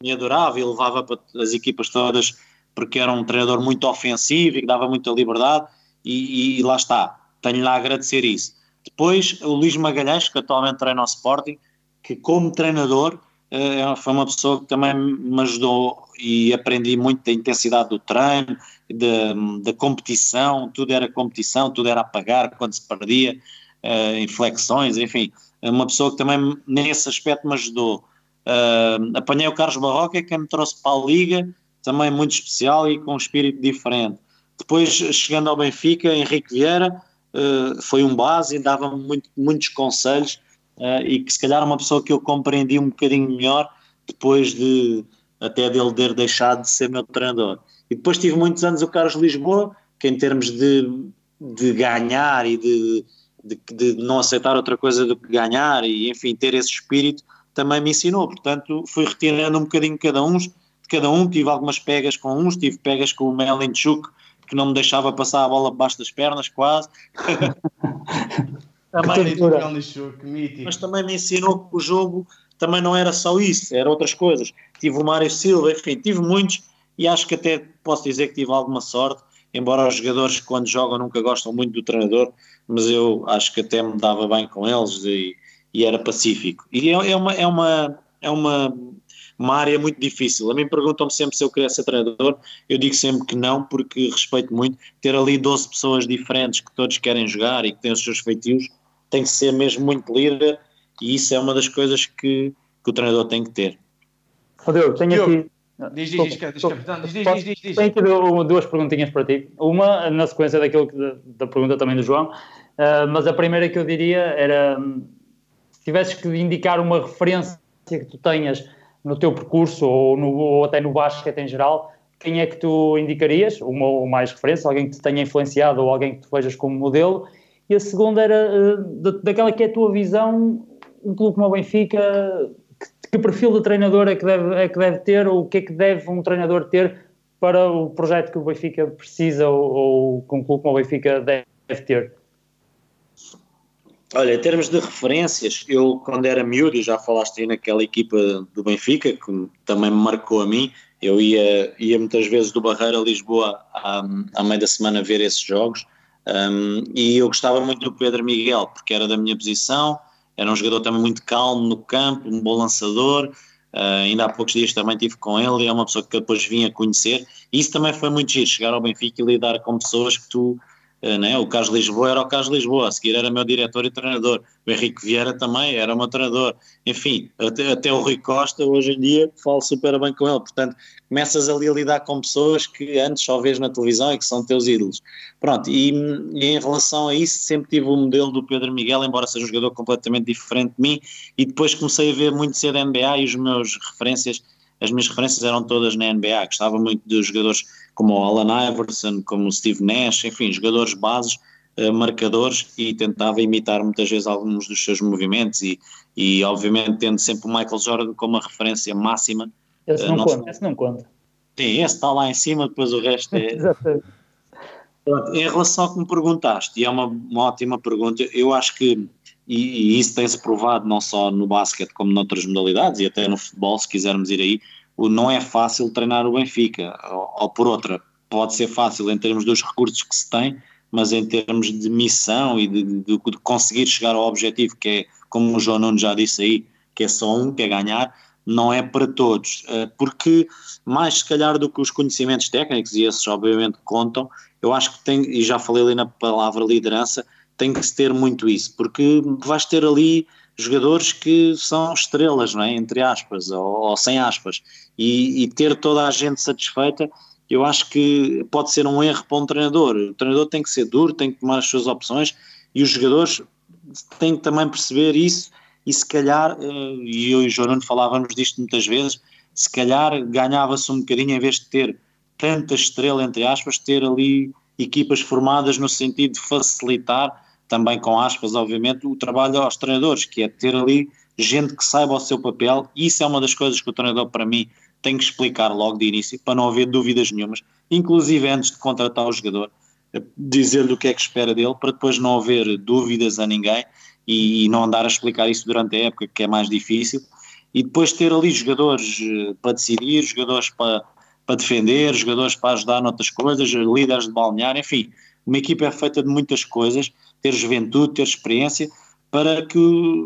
me adorava e levava para as equipas todas, porque era um treinador muito ofensivo e que dava muita liberdade, e, e lá está, tenho-lhe a agradecer isso. Depois, o Luís Magalhães, que atualmente treina o Sporting, que como treinador foi uma pessoa que também me ajudou e aprendi muito da intensidade do treino, da competição, tudo era competição, tudo era apagar quando se perdia, uh, inflexões, enfim, uma pessoa que também nesse aspecto me ajudou. Uh, apanhei o Carlos Barroca, que me trouxe para a Liga, também muito especial e com um espírito diferente. Depois, chegando ao Benfica, Henrique Vieira, uh, foi um base e dava-me muito, muitos conselhos uh, e que se calhar uma pessoa que eu compreendi um bocadinho melhor depois de até dele ter deixado de ser meu treinador. E depois tive muitos anos o Carlos Lisboa, que em termos de, de ganhar e de, de, de não aceitar outra coisa do que ganhar e enfim ter esse espírito também me ensinou, portanto fui retirando um bocadinho cada um, de cada um, tive algumas pegas com uns, tive pegas com o Melinchuk, que não me deixava passar a bola debaixo das pernas, quase. também, mas também me ensinou que o jogo também não era só isso, eram outras coisas. Tive o Mário Silva, enfim, tive muitos e acho que até posso dizer que tive alguma sorte, embora os jogadores quando jogam nunca gostam muito do treinador, mas eu acho que até me dava bem com eles e, e era pacífico. E é, é, uma, é, uma, é uma uma área muito difícil. A mim perguntam-me sempre se eu queria ser treinador, eu digo sempre que não, porque respeito muito. Ter ali 12 pessoas diferentes que todos querem jogar e que têm os seus feitios, tem que ser mesmo muito líder e isso é uma das coisas que, que o treinador tem que ter.
Rodrigo, tenho aqui.
Diz, diz, diz, diz, diz, diz.
Tenho aqui duas perguntinhas para ti. Uma, na sequência daquilo que, da pergunta também do João, uh, mas a primeira que eu diria era se tivesses que indicar uma referência que tu tenhas no teu percurso ou, no, ou até no basquete em geral, quem é que tu indicarias? Uma ou mais referência, alguém que te tenha influenciado ou alguém que tu vejas como modelo? E a segunda era uh, daquela que é a tua visão, um clube como o Benfica, que, que, perfil de treinador é que, deve, é que deve ter ou o que é que deve um treinador ter para o projeto que o Benfica precisa ou, ou que um clube como o Benfica deve, ter?
Olha, em termos de referências, eu quando era miúdo, já falaste aí naquela equipa do Benfica, que também me marcou a mim, eu ia, ia muitas vezes do Barreira a Lisboa à, à meio da semana ver esses jogos, um, e eu gostava muito do Pedro Miguel, porque era da minha posição, era um jogador também muito calmo no campo, um bom lançador, uh, ainda há poucos dias também estive com ele, é uma pessoa que depois vim a conhecer, e isso também foi muito giro, chegar ao Benfica e lidar com pessoas que tu né? O Carlos Lisboa era o Carlos Lisboa, a seguir era meu diretor e treinador. O Henrique Vieira também era meu treinador. Enfim, até, até o Rui Costa, hoje em dia, falo super bem com ele. Portanto, começas ali a lidar com pessoas que antes só vês na televisão e que são teus ídolos. Pronto, e, e em relação a isso, sempre tive o modelo do Pedro Miguel, embora seja um jogador completamente diferente de mim, e depois comecei a ver muito cedo a NBA e os meus referências as minhas referências eram todas na NBA, gostava muito de jogadores como o Alan Iverson, como o Steve Nash, enfim, jogadores bases, uh, marcadores, e tentava imitar muitas vezes alguns dos seus movimentos e, e obviamente tendo sempre o Michael Jordan como a referência máxima.
Esse não, uh, conta, esse não conta.
Sim, esse está lá em cima, depois o resto é... Exatamente. Em relação ao que me perguntaste, e é uma, uma ótima pergunta, eu acho que e, e isso tem-se provado não só no basquete como noutras modalidades e até no futebol, se quisermos ir aí, não é fácil treinar o Benfica, ou, ou por outra, pode ser fácil em termos dos recursos que se tem, mas em termos de missão e de, de, de, conseguir chegar ao objetivo, que é, como o João Nuno já disse aí, que é só um, que é ganhar, não é para todos, eh, porque mais se calhar do que os conhecimentos técnicos, e esses obviamente contam, eu acho que tem, e já falei ali na palavra liderança, tem que se ter muito isso, porque vais ter ali jogadores que são estrelas, não é? entre aspas, ou, ou sem aspas, e, e, ter toda a gente satisfeita, eu acho que pode ser um erro para um treinador. O treinador tem que ser duro, tem que tomar as suas opções, e os jogadores têm que também perceber isso, e se calhar, eh, e eu e o João falávamos disto muitas vezes, se calhar ganhava-se um bocadinho, em vez de ter tanta estrela, entre aspas, ter ali equipas formadas no sentido de facilitar também com aspas, obviamente, o trabalho aos treinadores, que é ter ali gente que saiba o seu papel, e isso é uma das coisas que o treinador, para mim, tem que explicar logo de início, para não haver dúvidas nenhumas, inclusive antes de contratar o jogador, dizer-lhe o que é que espera dele, para depois não haver dúvidas a ninguém e, e não andar a explicar isso durante a época, que é mais difícil, e depois ter ali jogadores eh, para decidir, jogadores para, para defender, jogadores para ajudar noutras coisas, líderes de balnear, enfim, uma equipa é feita de muitas coisas ter juventude, ter experiência, para que,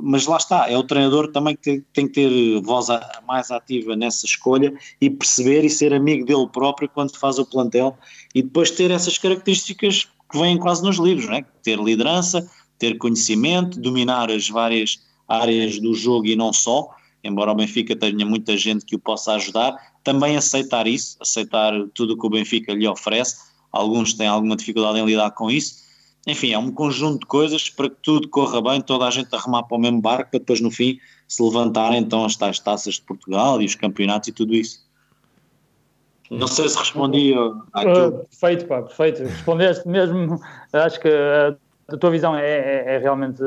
mas lá está, é o treinador também que tem que ter voz mais ativa nessa escolha e perceber e ser amigo dele próprio quando faz o plantel e depois ter essas características que vêm quase nos livros, né? ter liderança, ter conhecimento, dominar as várias áreas do jogo e não só, embora o Benfica tenha muita gente que o possa ajudar, também aceitar isso, aceitar tudo o que o Benfica lhe oferece, alguns têm alguma dificuldade em lidar com isso, enfim, é um conjunto de coisas para que tudo corra bem, toda a gente a remar para o mesmo barco, para depois no fim se levantarem então as tais taças de Portugal e os campeonatos e tudo isso. Não sei se respondi
àquilo. Uh, perfeito, pá, perfeito. Respondeste mesmo. Acho que a tua visão é, é, é realmente.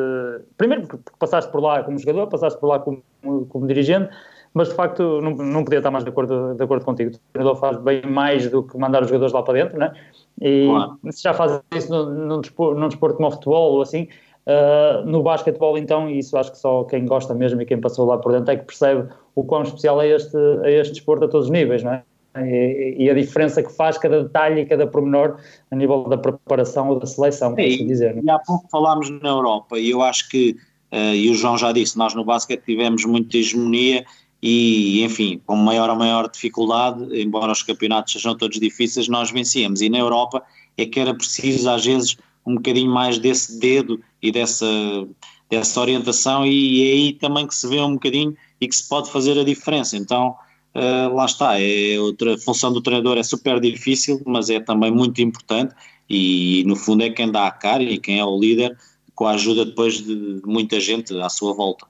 Primeiro, porque passaste por lá como jogador, passaste por lá como, como dirigente, mas de facto não, não podia estar mais de acordo, de acordo contigo. O treinador faz bem mais do que mandar os jogadores lá para dentro, né? E claro. se já faz isso num, desporto, num desporto como o futebol ou assim, uh, no basquetebol então, isso acho que só quem gosta mesmo e quem passou lá por dentro é que percebe o quão especial é este, é este desporto a todos os níveis, não é? E, e, a diferença que faz cada detalhe e cada pormenor a nível da preparação ou da seleção, por assim dizer.
É? E há pouco falámos na Europa e eu acho que, uh, e o João já disse, nós no basquete tivemos muita hegemonia e, enfim, com maior ou maior dificuldade, embora os campeonatos sejam todos difíceis, nós vencíamos. E na Europa é que era preciso, às vezes, um bocadinho mais desse dedo e dessa, dessa orientação, e é aí também que se vê um bocadinho e que se pode fazer a diferença. Então, uh, lá está, é outra função do treinador é super difícil, mas é também muito importante, e no fundo é quem dá a cara e quem é o líder, com a ajuda depois de muita gente à sua volta.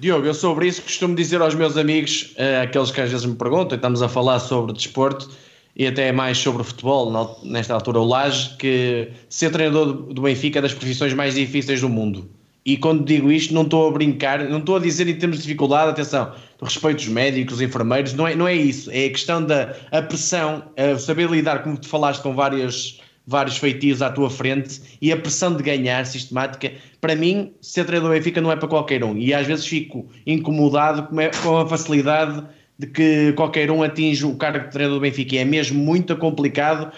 Diogo, eu sobre isso costumo dizer aos meus amigos, uh, aqueles que às vezes me perguntam, estamos a falar sobre desporto e até mais sobre futebol, nesta altura o Laje, que ser treinador do Benfica é das profissões mais difíceis do mundo. E quando digo isto, não estou a brincar, não estou a dizer em termos de dificuldade, atenção, respeito dos médicos, os enfermeiros, não é, não é isso, é a questão da a pressão, a saber lidar, como tu falaste com várias vários feitios à tua frente e a pressão de ganhar sistemática, para mim, ser treinador do Benfica não é para qualquer um. E às vezes fico incomodado com a facilidade de que qualquer um atinge o cargo de treinador do Benfica. E é mesmo muito complicado.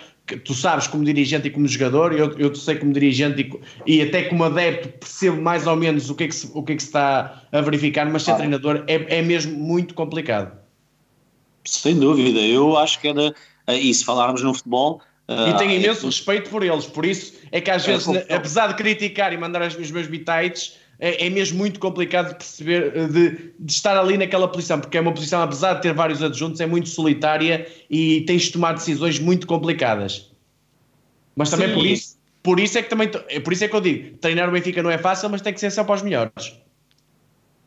Tu sabes, como dirigente e como jogador, eu, eu sei como dirigente e, e, até como adepto, percebo mais ou menos o que é que se, o que é que se está a verificar, mas ser ah. treinador é, é mesmo muito complicado.
Sem dúvida, eu acho que era. E se falarmos no futebol,
E tenho imenso respeito por eles, por isso é que às vezes, apesar de criticar e mandar os meus bitites, é, é, mesmo muito complicado de perceber, eh, de, de, estar ali naquela posição, porque é uma posição, apesar de ter vários adjuntos, é muito solitária e tens de tomar decisões muito complicadas. Mas também Sim. por isso, por isso é que também, é por isso é que eu digo, treinar o Benfica não é fácil, mas tem que ser só para os melhores.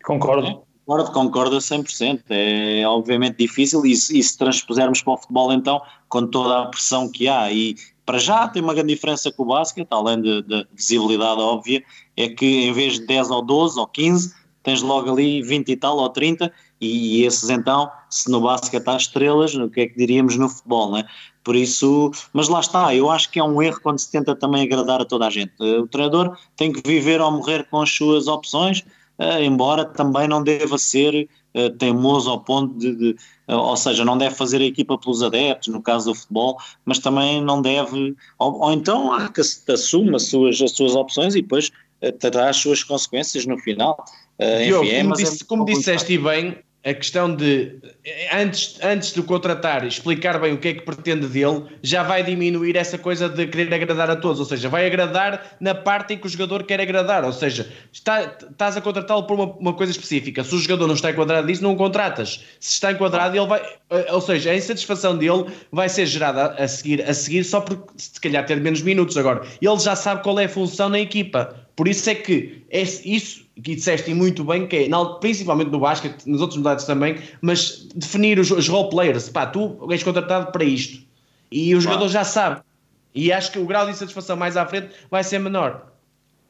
Concordo.
Concordo, concordo a 100%. É obviamente difícil e, e se transpusermos para o futebol então, com toda a pressão que há e para já tem uma grande diferença com o basquete, além da visibilidade óbvia, é que em vez de 10 ou 12 ou 15, tens logo ali 20 e tal ou 30, e, e esses então, se no basquete há estrelas, o que é que diríamos no futebol, não é? Por isso, mas lá está, eu acho que é um erro quando se tenta também agradar a toda a gente. O treinador tem que viver ou morrer com as suas opções, embora também não deva ser uh, teimoso ao ponto de, de uh, ou seja, não deve fazer a equipa pelos adeptos, no caso do futebol, mas também não deve, ou, ou então há que assuma as suas, as suas opções e depois terá as suas consequências no final.
Diogo, enfim, é, como, disse, é como disseste bem, a questão de, antes, antes de contratar, explicar bem o que é que pretende dele, já vai diminuir essa coisa de querer agradar a todos. Ou seja, vai agradar na parte em que o jogador quer agradar. Ou seja, está, estás a contratá-lo por uma, uma, coisa específica. Se o jogador não está enquadrado nisso, não o contratas. Se está enquadrado, ele vai. Eh, ou seja, a insatisfação dele vai ser gerada a seguir, a seguir só porque se calhar ter menos minutos. Agora, ele já sabe qual é a função na equipa. Por isso é que é isso que disseste muito bem, que é, principalmente no basquete, nos outros modalidades também, mas definir os, os role players, pá, tu és contratado para isto. E o jogador já sabe. E acho que o grau de insatisfação mais à frente vai ser menor.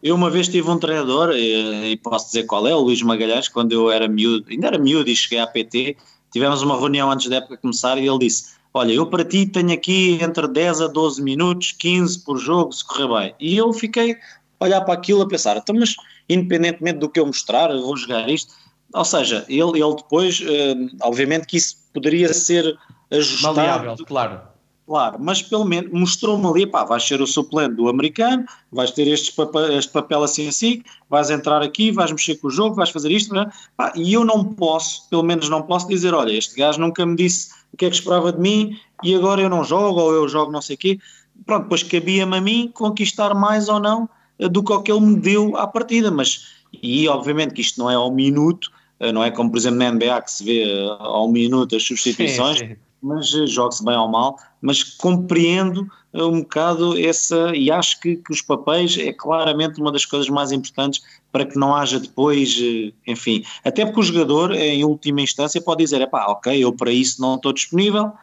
Eu uma vez tive um treinador, e, e posso dizer qual é, o Luís Magalhães, quando eu era miúdo, ainda era miúdo e cheguei à PT, tivemos uma reunião antes da época começar e ele disse, olha, eu para ti tenho aqui entre 10 a 12 minutos, 15 por jogo, se correr bem. E eu fiquei olhar para aquilo a pensar, então mas independentemente do que eu mostrar, eu vou jogar isto. Ou seja, ele, ele depois, uh, obviamente que isso poderia ser ajustado. Maleável,
claro.
Claro, mas pelo menos mostrou-me ali, pá, vais ser o suplente do americano, vais ter este papel, este papel assim assim, vais entrar aqui, vais mexer com o jogo, vais fazer isto, é? pá, e eu não posso, pelo menos não posso dizer, olha, este gajo nunca me disse o que é que esperava de mim e agora eu não jogo, ou eu jogo não sei o quê. Pronto, depois cabia-me a mim conquistar mais ou não do que o que ele me deu à partida, mas e obviamente que isto não é ao minuto, eh, não é como por exemplo na NBA que se vê eh, ao minuto as substituições, sim, sim. mas eh, joga-se bem ou mal, mas compreendo um bocado essa, e acho que, que, os papéis é claramente uma das coisas mais importantes para que não haja depois, enfim, até porque o jogador em última instância pode dizer, é pá, ok, eu para isso não estou disponível,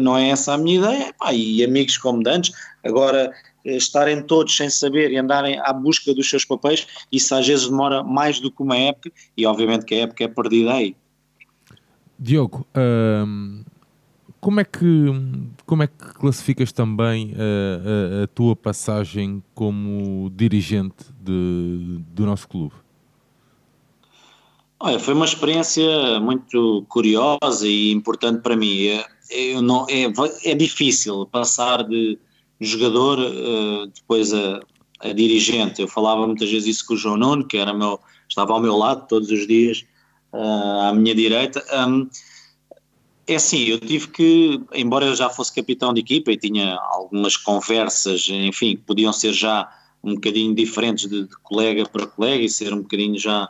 não é essa a minha ideia, epá, e amigos como dantes, agora eh, estarem todos sem saber e andarem à busca dos seus papéis, isso às vezes demora mais do que uma época e obviamente que a época é perdida aí.
Diogo, hum, como, é que, como é que classificas também a, a, a tua passagem como dirigente de, do nosso clube?
Olha, foi uma experiência muito curiosa e importante para mim. É, não, é, é difícil passar de jogador, uh, depois a, a, dirigente. Eu falava muitas vezes isso com o João Nuno, que era meu, estava ao meu lado todos os dias, uh, à minha direita. Um, é assim, eu tive que, embora eu já fosse capitão de equipa e tinha algumas conversas, enfim, que podiam ser já um bocadinho diferentes de, de colega para colega e ser um bocadinho já,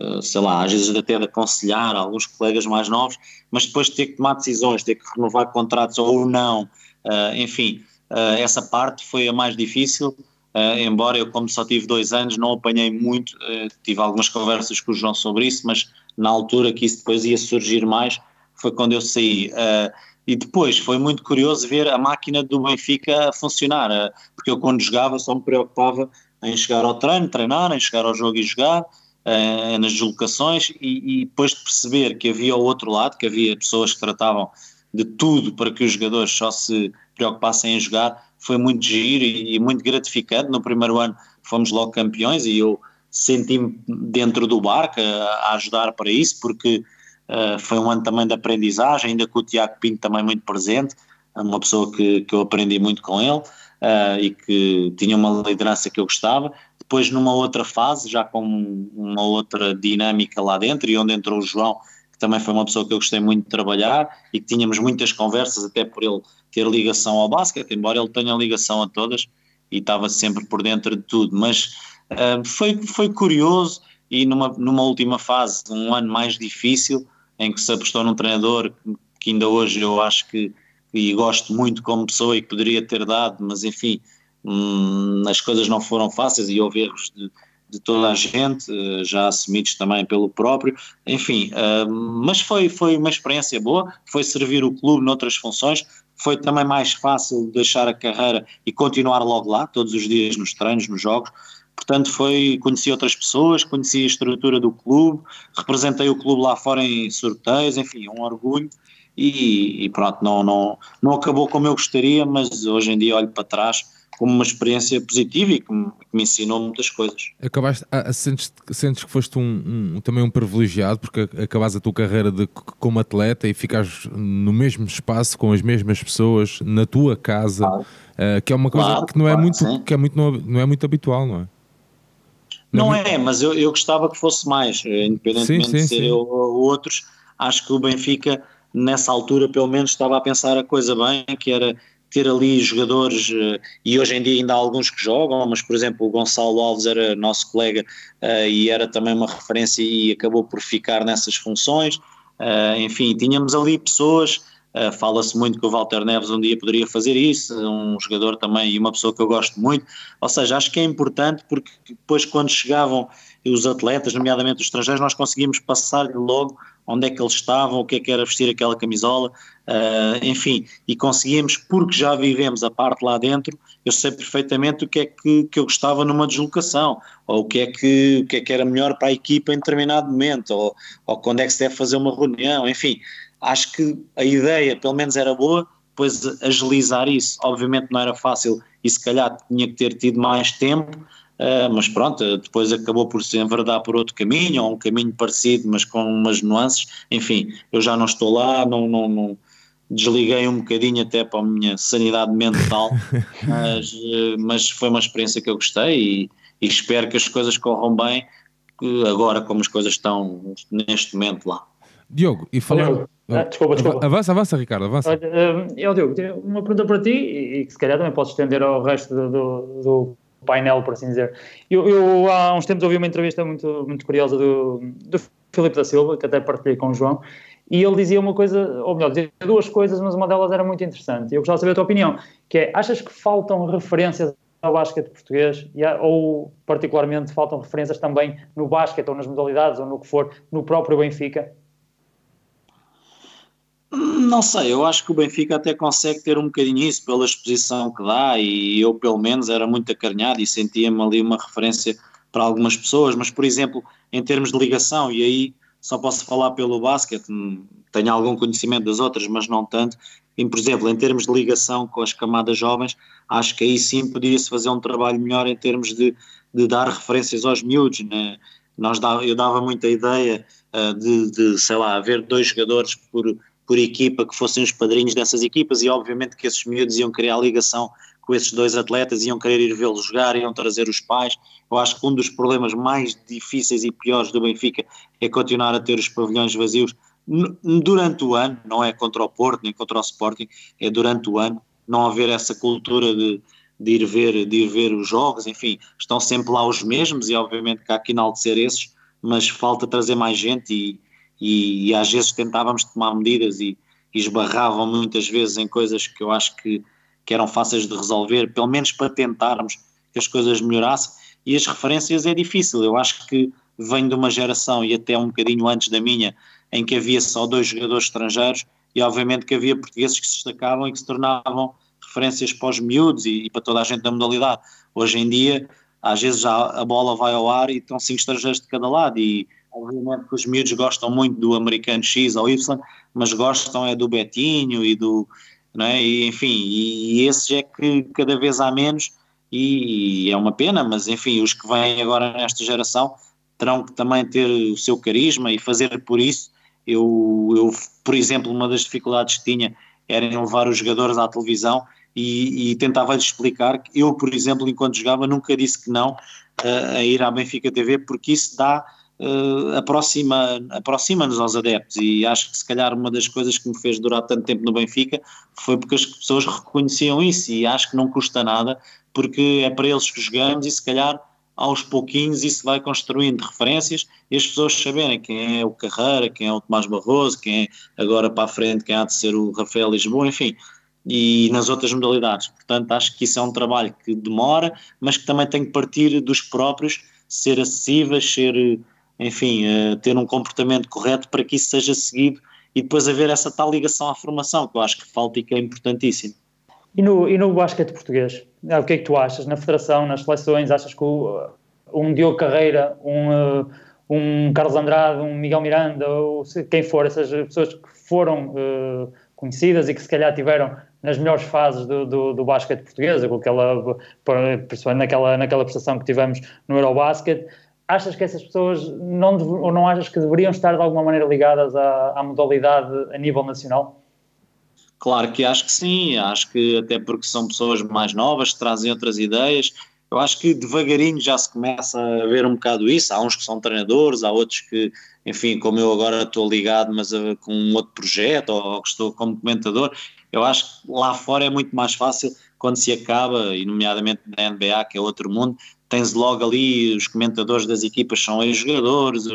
uh, sei lá, às vezes até de aconselhar alguns colegas mais novos, mas depois de ter que tomar decisões, ter que renovar contratos ou não, enfim, Uh, essa parte foi a mais difícil, uh, embora eu, como só tive dois anos, não apanhei muito. Uh, tive algumas conversas com o João sobre isso, mas na altura que isso depois ia surgir mais, foi quando eu saí. e depois foi muito curioso ver a máquina do Benfica a funcionar, porque eu, quando jogava, só me preocupava em chegar ao treino, treinar, em chegar ao jogo e jogar. nas deslocações e, e depois de perceber que havia o outro lado, que havia pessoas que tratavam de tudo para que os jogadores só se preocupassem em jogar, foi muito giro e, e muito gratificante. No primeiro ano fomos logo campeões e eu senti-me dentro do barco a, a, ajudar para isso, porque uh, foi um ano também de aprendizagem, ainda com o Tiago Pinto também muito presente, uma pessoa que, que eu aprendi muito com ele uh, e que tinha uma liderança que eu gostava. Depois, numa outra fase, já com uma outra dinâmica lá dentro, e onde entrou o João, que também foi uma pessoa que eu gostei muito de trabalhar e que tínhamos muitas conversas, até por ele ter ligação ao basquete, embora ele tenha ligação a todas e estava sempre por dentro de tudo, mas uh, foi, foi curioso e numa, numa última fase, um ano mais difícil, em que se apostou num treinador que ainda hoje eu acho que e gosto muito como pessoa e que poderia ter dado, mas enfim, hum, as coisas não foram fáceis e houve erros de, de toda a gente, eh, já assumidos também pelo próprio, enfim, uh, mas foi, foi uma experiência boa, foi servir o clube noutras funções, foi também mais fácil deixar a carreira e continuar logo lá, todos os dias nos treinos, nos jogos, portanto foi, conheci outras pessoas, conheci a estrutura do clube, representei o clube lá fora em sorteios, enfim, um orgulho, e, e pronto, não, não, não acabou como eu gostaria, mas hoje em dia olho para trás como uma experiência positiva e que me, que me ensinou muitas coisas.
Acabaste, ah, sentes, sentes que foste um, um, também um privilegiado porque acabaste a tua carreira de, como atleta e ficas no mesmo espaço com as mesmas pessoas na tua casa, claro. uh, que é uma coisa claro, que não é muito que é muito não, não, é muito habitual, não é?
Não, não é, é, mas eu, eu gostava que fosse mais, eh, independentemente sim, sim, de ser eu ou outros, acho que o Benfica nessa altura pelo menos estava a pensar a coisa bem, que era ter ali jogadores, eh, e hoje em dia ainda há alguns que jogam, mas por exemplo o Gonçalo Alves era nosso colega uh, e era também uma referência e acabou por ficar nessas funções. Uh, enfim, tínhamos ali pessoas, fala-se muito que o Walter Neves um dia poderia fazer isso, um jogador também e uma pessoa que eu gosto muito. Ou seja, acho que é importante porque depois quando chegavam os atletas, nomeadamente os estrangeiros, nós conseguimos passar logo onde é que eles estavam, o que é que era vestir aquela camisola, uh, enfim, e conseguimos, porque já vivemos a parte lá dentro, eu sei perfeitamente o que é que, que eu gostava numa deslocação, ou o que, é que, o que é que era melhor para a equipa em determinado momento, ou, ou quando é que se deve fazer uma reunião, enfim, acho que a ideia pelo menos era boa, depois agilizar isso, obviamente não era fácil e se calhar tinha que ter tido mais tempo, Uh, mas pronto, depois acabou por se enverdar por outro caminho, ou um caminho parecido, mas com umas nuances. Enfim, eu já não estou lá, não, não, não desliguei um bocadinho até para a minha sanidade mental, mas, uh, mas foi uma experiência que eu gostei e, e espero que as coisas corram bem agora como as coisas estão neste momento lá.
Diogo, e falando.
Ah, desculpa, desculpa.
Avança, avança, Ricardo, avança.
Olha, eu, Diogo, tenho uma pergunta para ti e que se calhar também posso estender ao resto do, do painel, por assim dizer. Eu, eu, há uns tempos ouvi uma entrevista muito, muito curiosa do, do Filipe da Silva, que até partilhei com o João, e ele dizia uma coisa, ou melhor, dizia duas coisas, mas uma delas era muito interessante. Eu gostava de saber a tua opinião, que é, achas que faltam referências ao basquete português, ou particularmente faltam referências também no basquete, ou nas modalidades, ou no que for, no próprio Benfica?
Não sei, eu acho que o Benfica até consegue ter um bocadinho isso pela exposição que dá e eu pelo menos era muito acarinhado e sentia-me ali uma referência para algumas pessoas, mas por exemplo, em termos de ligação, e aí só posso falar pelo basquete, hum, tenho algum conhecimento das outras, mas não tanto, e, por exemplo, em termos de ligação com as camadas jovens, acho que aí sim podia-se fazer um trabalho melhor em termos de, de dar referências aos miúdos, né? Nós dava, eu dava muita ideia uh, de, de, sei lá, haver dois jogadores por por equipa que fossem os padrinhos dessas equipas e obviamente que esses miúdos iam criar ligação com esses dois atletas, iam querer ir vê-los jogar, iam trazer os pais. Eu acho que um dos problemas mais difíceis e piores do Benfica é continuar a ter os pavilhões vazios durante o ano, não é contra o Porto nem contra o Sporting, é durante o ano, não haver essa cultura de, de, ir, ver, de ir ver os jogos, enfim, estão sempre lá os mesmos e obviamente que há que enaltecer esses, mas falta trazer mais gente e, e, e às vezes tentávamos tomar medidas e, e, esbarravam muitas vezes em coisas que eu acho que, que eram fáceis de resolver, pelo menos para tentarmos que as coisas melhorassem. E as referências é difícil, eu acho que venho de uma geração e até um bocadinho antes da minha, em que havia só dois jogadores estrangeiros e obviamente que havia portugueses que se destacavam e que se tornavam referências para os miúdos e, e para toda a gente da modalidade. Hoje em dia, às vezes já a bola vai ao ar e estão cinco estrangeiros de cada lado e Obviamente que os miúdos gostam muito do americano X ou Y, mas gostam é do Betinho e do. Não é? e, enfim, e, e esses é que cada vez há menos e, e é uma pena, mas enfim, os que vêm agora nesta geração terão que também ter o seu carisma e fazer por isso. Eu, eu por exemplo, uma das dificuldades que tinha era em levar os jogadores à televisão e, e tentava-lhes explicar que eu, por exemplo, enquanto jogava, nunca disse que não uh, a ir à Benfica TV, porque isso dá uh, aproxima, aproxima-nos aos adeptos e acho que se calhar uma das coisas que me fez durar tanto tempo no Benfica foi porque as pessoas reconheciam isso e acho que não custa nada porque é para eles que jogamos e se calhar aos pouquinhos isso vai construindo referências e as pessoas saberem quem é o Carreira, quem é o Tomás Barroso, quem é agora para a frente, quem há de ser o Rafael Lisboa, enfim, e nas outras modalidades. Portanto, acho que isso é um trabalho que demora, mas que também tem que partir dos próprios, ser acessíveis, ser, enfim, uh, ter um comportamento correto para que isso seja seguido e depois haver essa tal ligação à formação, que eu acho que falta e que é importantíssimo.
E no, e no basquete português? o que é que tu achas? Na federação, nas seleções, achas que o, um Diogo Carreira, um, uh, um Carlos Andrade, um Miguel Miranda, ou quem for, essas pessoas que foram uh, conhecidas e que se calhar tiveram nas melhores fases do, do, do basquete português, com aquela, naquela, naquela prestação que tivemos no Eurobasket, achas que essas pessoas não, ou não achas que deveriam estar de alguma maneira ligadas à, à modalidade a nível nacional?
Claro que acho que sim, acho que até porque são pessoas mais novas trazem outras ideias. Eu acho que devagarinho já se começa a ver um bocado isso. Há uns que são treinadores, há outros que, enfim, como eu agora estou ligado, mas uh, com um outro projeto, ou que estou como comentador. Eu acho que lá fora é muito mais fácil quando se acaba, e nomeadamente na NBA, que é outro mundo, tens logo ali os comentadores das equipas são ex-jogadores,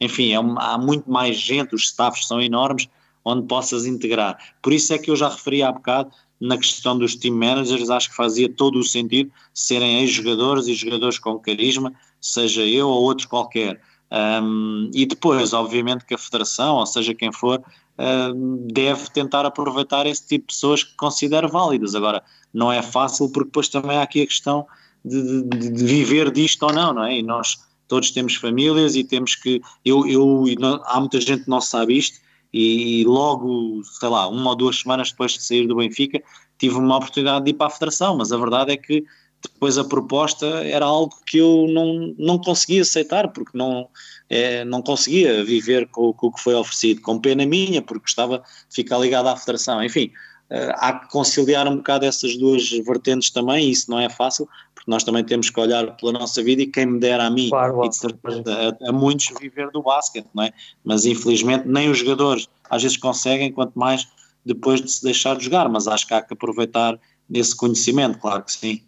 enfim, é uma, há muito mais gente, os staffs são enormes onde possas integrar. Por isso é que eu já referi há bocado na questão dos team managers, acho que fazia todo o sentido serem ex-jogadores e jogadores com carisma, seja eu ou outro qualquer. Um, e depois, obviamente, que a federação, ou seja quem for, um, deve tentar aproveitar esse tipo de pessoas que considera válidas. Agora, não é fácil, porque depois também há aqui a questão de, de, de viver disto ou não, não é? E nós todos temos famílias e temos que. Eu, eu, há muita gente que não sabe isto, e logo, sei lá, uma ou duas semanas depois de sair do Benfica, tive uma oportunidade de ir para a Federação, mas a verdade é que depois a proposta era algo que eu não, não conseguia aceitar, porque não, é, não conseguia viver com, com, o que foi oferecido, com pena minha, porque estava de ficar ligado à Federação. Enfim, uh, há que conciliar um bocado essas duas vertentes também, e isso não é fácil, nós também temos que olhar pela nossa vida e quem me dera a mim claro, e de certeza a, a, muitos viver do basquete, não é? Mas infelizmente nem os jogadores às vezes conseguem, quanto mais depois de se deixar de jogar, mas acho que há que aproveitar esse conhecimento, claro que sim.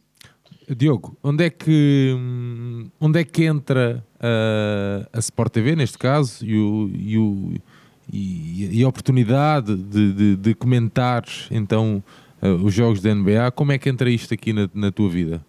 Diogo, onde é que, onde é que entra a, a Sport TV, neste caso, e, o, e, o, e, e a oportunidade de, de, de comentar então uh, os jogos da NBA? Como é que entra isto aqui na, na tua vida?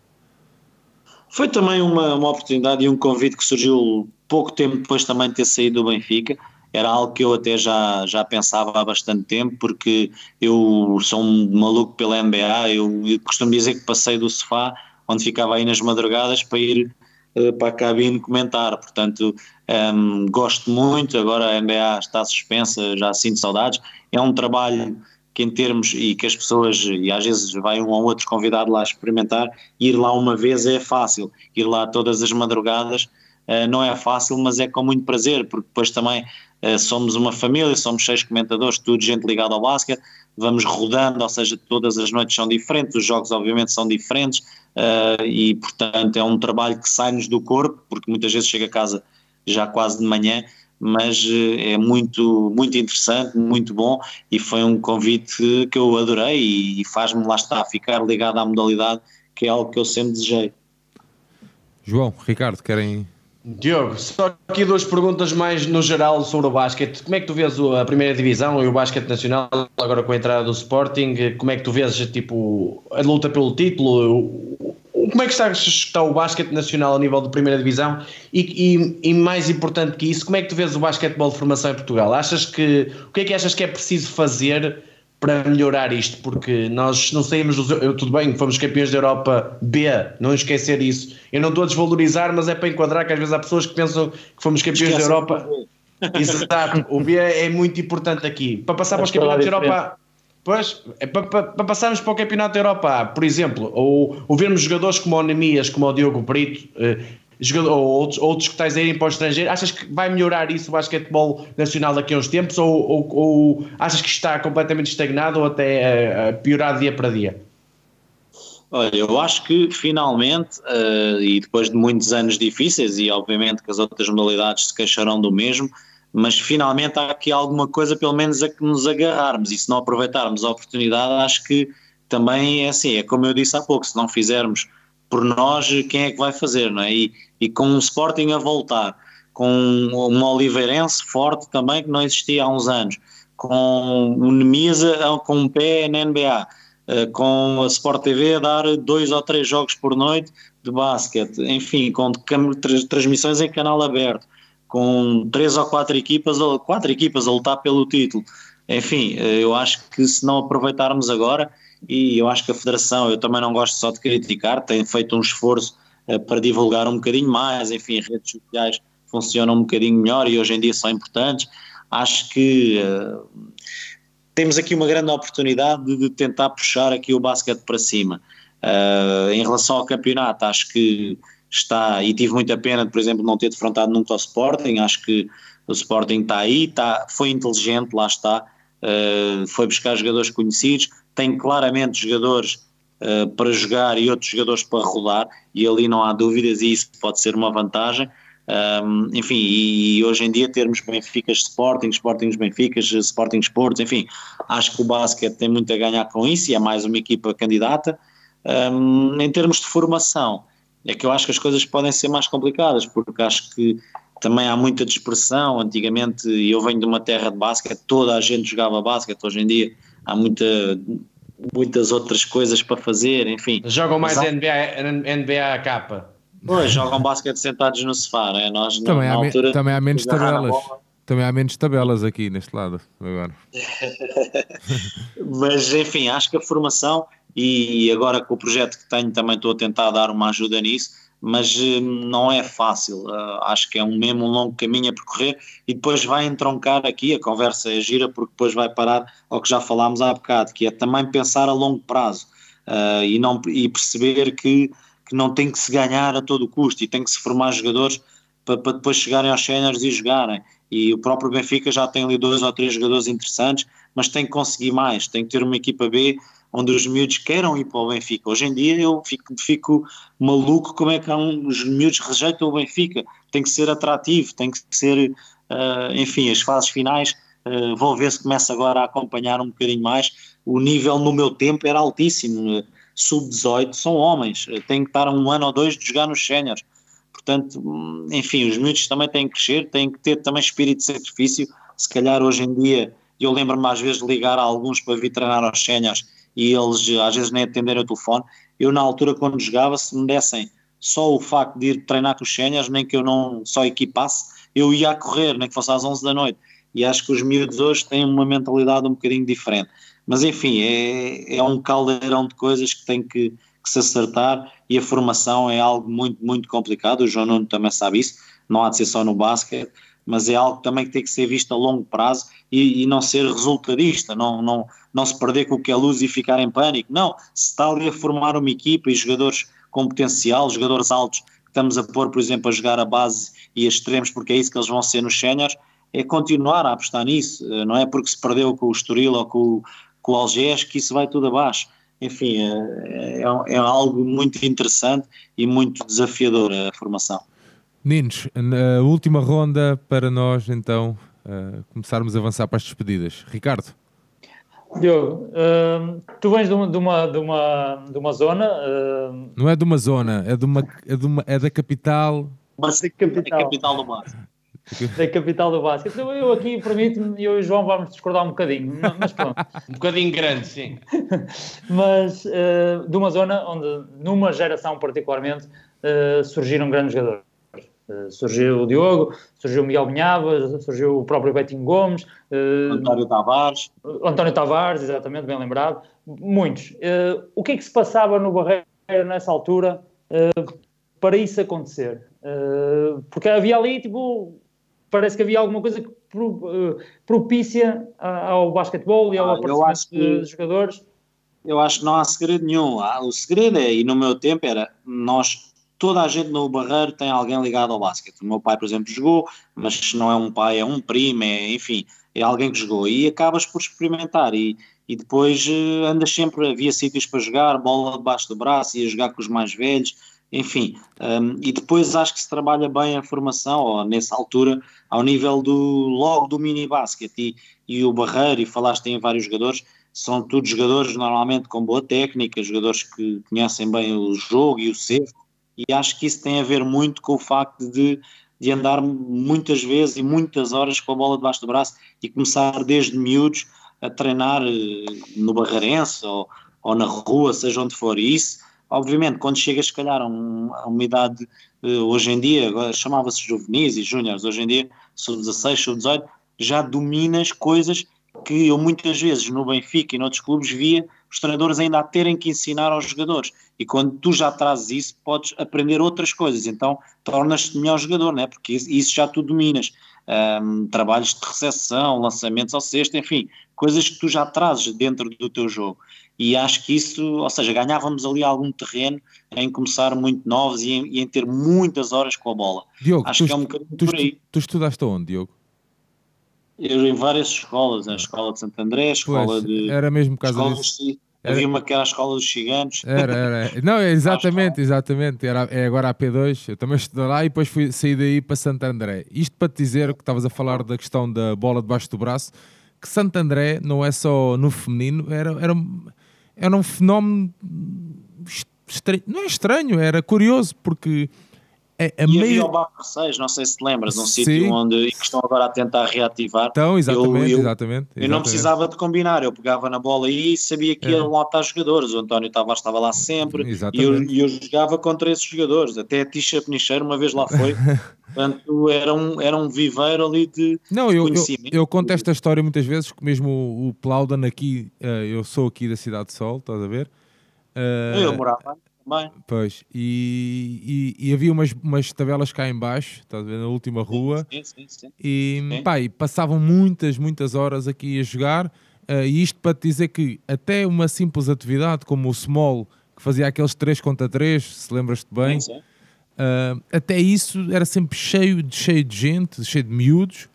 Foi também uma, uma oportunidade e um convite que surgiu pouco tempo depois também de ter saído do Benfica. Era algo que eu até já, já pensava há bastante tempo, porque eu sou um maluco pela NBA. Eu, eu costumo dizer que passei do sofá, onde ficava aí nas madrugadas, para ir uh, para a cabine comentar. Portanto, um, ehm, gosto muito. Agora a NBA está suspensa, já sinto saudades. É um trabalho que em termos, e que as pessoas, e às vezes vai um ou outro convidado lá experimentar, ir lá uma vez é fácil, ir lá todas as madrugadas uh, não é fácil, mas é com muito prazer, porque depois também uh, somos uma família, somos seis comentadores, tudo gente ligada ao basquete, vamos rodando, ou seja, todas as noites são diferentes, os jogos obviamente são diferentes, uh, e portanto é um trabalho que sai-nos do corpo, porque muitas vezes chega a casa já quase de manhã, mas eh, é muito, muito interessante, muito bom e foi um convite que eu adorei e faz-me lá estar, ficar ligado à modalidade, que é algo que eu sempre desejei.
João, Ricardo, querem
Diogo, só aqui duas perguntas mais no geral sobre o basquete. Como é que tu vês a primeira divisão e o basquete nacional agora com a entrada do Sporting? Como é que tu vês tipo, a luta pelo título? Como é que está, está o basquete nacional a nível de primeira divisão? E, e, e, mais importante que isso, como é que tu vês o basquetebol de formação em Portugal? Achas que o que é que achas que é preciso fazer para melhorar isto, porque nós não saímos dos. Eu, tudo bem, fomos campeões da Europa B, não esquecer isso. Eu não estou a desvalorizar, mas é para enquadrar que às vezes há pessoas que pensam que fomos campeões da Europa. Exato, o B é muito importante aqui. Para passar para os campeonatos da Europa. Pois, é para, para, para, passarmos para o Campeonato da Europa, por exemplo, ou, ou vermos jogadores como o Nemias, como o Diogo Brito, eh, jogador, ou outros, outros que estás a irem para o estrangeiro, achas que vai melhorar isso o basquetebol nacional daqui a uns tempos ou, ou, ou achas que está completamente estagnado ou até a, a piorar dia para dia?
Olha, eu acho que finalmente, uh, e depois de muitos anos difíceis, e obviamente que as outras modalidades se queixarão do mesmo, mas finalmente há aqui alguma coisa, pelo menos, a que nos agarrarmos, e se não aproveitarmos a oportunidade, acho que também é assim, é como eu disse há pouco, se não fizermos por nós, quem é que vai fazer, não é? E, e com o Sporting a voltar, com uma Oliveirense forte também, que não existia há uns anos, com o Nemisa com um pé na NBA, eh, com a Sport TV a dar dois ou três jogos por noite de basquete, enfim, com transmissões em canal aberto, com três ou quatro equipas, quatro equipas a lutar pelo título. Enfim, eh, eu acho que se não aproveitarmos agora, e eu acho que a Federação, eu também não gosto só de criticar, tem feito um esforço eh, para divulgar um bocadinho mais, enfim, redes sociais funcionam um bocadinho melhor e hoje em dia são importantes. Acho que uh, temos aqui uma grande oportunidade de, de, tentar puxar aqui o basquete para cima. Uh, em relação ao campeonato, acho que está, e tive muita pena por exemplo, não ter defrontado nunca o Sporting, acho que o Sporting está aí, está, foi inteligente, lá está, uh, foi buscar jogadores conhecidos, tem claramente jogadores uh, para jogar e outros jogadores para rodar, e ali não há dúvidas, e isso pode ser uma vantagem. Um, enfim, e hoje em dia termos Benficas Sporting, Sporting Benficas, Sporting Sports, enfim, acho que o basquete tem muito a ganhar com isso e é mais uma equipa candidata. Um, em termos de formação, é que eu acho que as coisas podem ser mais complicadas, porque acho que também há muita dispersão. Antigamente eu venho de uma terra de basquete, toda a gente jogava basquete, hoje em dia há muita, muitas outras coisas para fazer, enfim.
Jogam mais há... NBA, NBA capa.
Pois, jogam basquete sentados no sofá, né? Nós,
também, na, há altura, também há menos tabelas. Também há menos tabelas aqui neste lado agora.
Mas enfim, acho que a formação e agora com o projeto que tenho também estou a tentar dar uma ajuda nisso, mas hum, não é fácil. Uh, acho que é um mesmo um longo caminho a percorrer e depois vai entroncar aqui, a conversa é gira porque depois vai parar ao que já falámos há bocado, que é também pensar a longo prazo uh, e, não, e perceber que, que não tem que se ganhar a todo custo e tem que se formar jogadores para, para depois chegarem aos séniores e jogarem. E o próprio Benfica já tem ali dois ou três jogadores interessantes, mas tem que conseguir mais, tem que ter uma equipa B onde os miúdos queiram ir para o Benfica. Hoje em dia eu fico, fico maluco como é que um, os miúdos rejeitam o Benfica. Tem que ser atrativo, tem que ser, uh, enfim, as fases finais. Uh, vou ver se começa agora a acompanhar um bocadinho mais. O nível no meu tempo era altíssimo. Sub-18 são homens, têm que estar um ano ou dois de jogar nos séniores. Portanto, hum, enfim, os miúdos também têm que crescer, têm que ter também espírito de sacrifício. Se calhar hoje em dia, eu lembro-me às vezes de ligar a alguns para vir treinar aos séniores e eles às vezes nem atenderem o telefone. Eu, na altura, quando jogava, se me dessem só o facto de ir treinar com os séniores, nem que eu não só equipasse, eu ia a correr, nem que fosse às 11 da noite. E acho que os miúdos hoje têm uma mentalidade um bocadinho diferente. Mas enfim, é, é um caldeirão de coisas que tem que, que se acertar e a formação é algo muito, muito complicado. O João Nuno também sabe isso, não há de ser só no basquete, mas é algo também que tem que ser visto a longo prazo e, e não ser resultadista, não, não, não se perder com o que é luz e ficar em pânico. Não, se está ali a formar uma equipa e jogadores com potencial, jogadores altos, estamos a pôr, por exemplo, a jogar a base e a extremos, porque é isso que eles vão ser nos séniores, é continuar a apostar nisso, eh, não é porque se perdeu com o Estoril ou com, com o Algés que isso vai tudo abaixo. Enfim, é, é, é algo muito interessante e muito desafiador a formação.
Ninos, na última ronda para nós então uh, começarmos a avançar para as despedidas. Ricardo.
Diogo, uh, tu vens de uma, de uma, de uma, de uma zona. Uh...
Não é de uma zona, é, de uma, é, de uma, é da capital.
Mas da capital. É capital do basquete.
Da capital do basquete. Então, eu aqui, permite-me, eu e o João vamos discordar um bocadinho, mas pronto.
um bocadinho grande, sim.
mas uh, de uma zona onde, numa geração particularmente, surgiram grandes jogadores. Eh, surgiu o Diogo, surgiu o Miguel Minhava, surgiu o próprio Betinho Gomes,
uh, António Tavares.
António Tavares, exatamente, bem lembrado. Muitos. Uh, o que é que se passava no Barreiro nessa altura para isso acontecer? porque havia ali, tipo, parece que havia alguma coisa que propícia ao basquetebol e ao ah, aparecimento que, de jogadores.
Eu acho que não há segredo nenhum. Ah, o segredo é, e no meu tempo era, nós toda a gente no Barreiro tem alguém ligado ao basquete. O meu pai, por exemplo, jogou, mas se não é um pai, é um primo, é, enfim, é alguém que jogou. E acabas por experimentar. E, e depois uh, andas sempre, havia sítios para jogar, bola debaixo do braço, ia jogar com os mais velhos, enfim, um, e depois acho que se trabalha bem a formação, ou nessa altura, ao nível do logo do mini basquete e, e o Barreiro, e falaste em vários jogadores, são todos jogadores normalmente com boa técnica, jogadores que conhecem bem o jogo e o ser, e acho que isso tem a ver muito com o facto de, de andar muitas vezes e muitas horas com a bola debaixo do braço e começar desde miúdos a treinar eh, no Barreirense ou, ou na rua, seja onde for, e isso obviamente, quando chegas, se calhar, a, um, a uma idade, uh, hoje em dia, chamava-se juvenis e júniores, hoje em dia, sub-16, sub-18, já dominas coisas que eu muitas vezes no Benfica e noutros clubes via os treinadores ainda a terem que ensinar aos jogadores. E quando tu já trazes isso, podes aprender outras coisas. Então tornas-te melhor jogador, né? porque isso já tu dominas. Um, trabalhos de recepção, lançamentos ao cesto, enfim, coisas que tu já trazes dentro do teu jogo e acho que isso, ou seja, ganhávamos ali algum terreno em começar muito novos e em, e em ter muitas horas com a bola.
Diogo,
acho
tu,
que é um
bocadinho tu, por aí. Tu estudaste onde, Diogo?
Eu em várias escolas, a escola de Santo André, a escola pois, de.
Era mesmo por causa disso.
Era... Havia uma que era a escola dos ciganos.
Era, era. Não, é exatamente, exatamente. Era, é agora a P2. Eu também estudei lá e depois fui sair daí para Santo André. Isto para te dizer que estavas a falar da questão da bola debaixo do braço, que Santo André não é só no feminino, era, era era um fenómeno estranho, não é estranho, era curioso, porque
é, a e meio... havia o Barro 6, não sei se te lembras, um sítio onde que estão agora a tentar reativar.
Então, exatamente, eu, eu, exatamente,
eu não precisava de combinar, eu pegava na bola e sabia que é. ia lá estar jogadores. O António Tavares estava lá sempre e eu, eu, jogava contra esses jogadores. Até a Tisha Penicheiro uma vez lá foi. Portanto, era um, era um viveiro ali de,
não, eu, conhecimento. Eu, eu, conto esta história muitas vezes, que mesmo o, o Plaudan aqui, uh, eu sou aqui da Cidade de Sol, estás a ver?
Uh, eu morava também.
Pois, e, e, e, havia umas, umas tabelas cá em baixo, estás a ver, na última rua,
sim, sim, sim,
e, pá, e passavam muitas, muitas horas aqui a jogar, uh, e isto para te dizer que até uma simples atividade como o Small, que fazia aqueles 3 contra 3, se lembras-te bem, uh, até isso era sempre cheio de, cheio de gente, cheio de miúdos,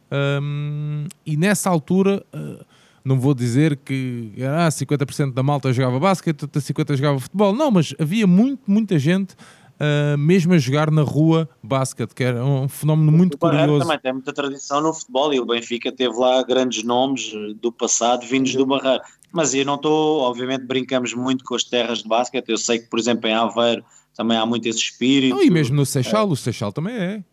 um, e nessa altura... Uh, não vou dizer que ah, 50% da malta jogava basquete, 50% jogava futebol. Não, mas havia muito, muita gente uh, mesmo a jogar na rua basquete, que era um fenómeno muito o curioso.
também tem muita tradição no futebol e o Benfica teve lá grandes nomes do passado vindos do Barreiro. Mas eu não estou, obviamente brincamos muito com as terras de basquete. Eu sei que, por exemplo, em Aveiro também há muito esse espírito.
Não, e mesmo no Seixal, é. o Seixal também é.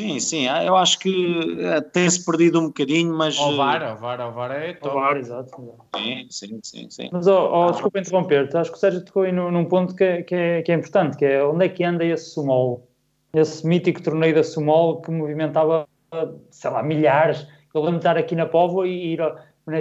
Sim, sim, ah, eu acho que eh, tem-se perdido um bocadinho, mas.
O VAR, o VAR, o VAR é
top. O VAR, exato.
Sim, sim, sim. sim.
Mas, oh, oh, desculpa interromper-te, acho que o Sérgio tocou aí num, num ponto que é, que, é, que é importante, que é onde é que anda esse Sumol? Esse mítico torneio da Sumol que movimentava, sei lá, milhares. Eu lembro de estar aqui na Póvoa e ir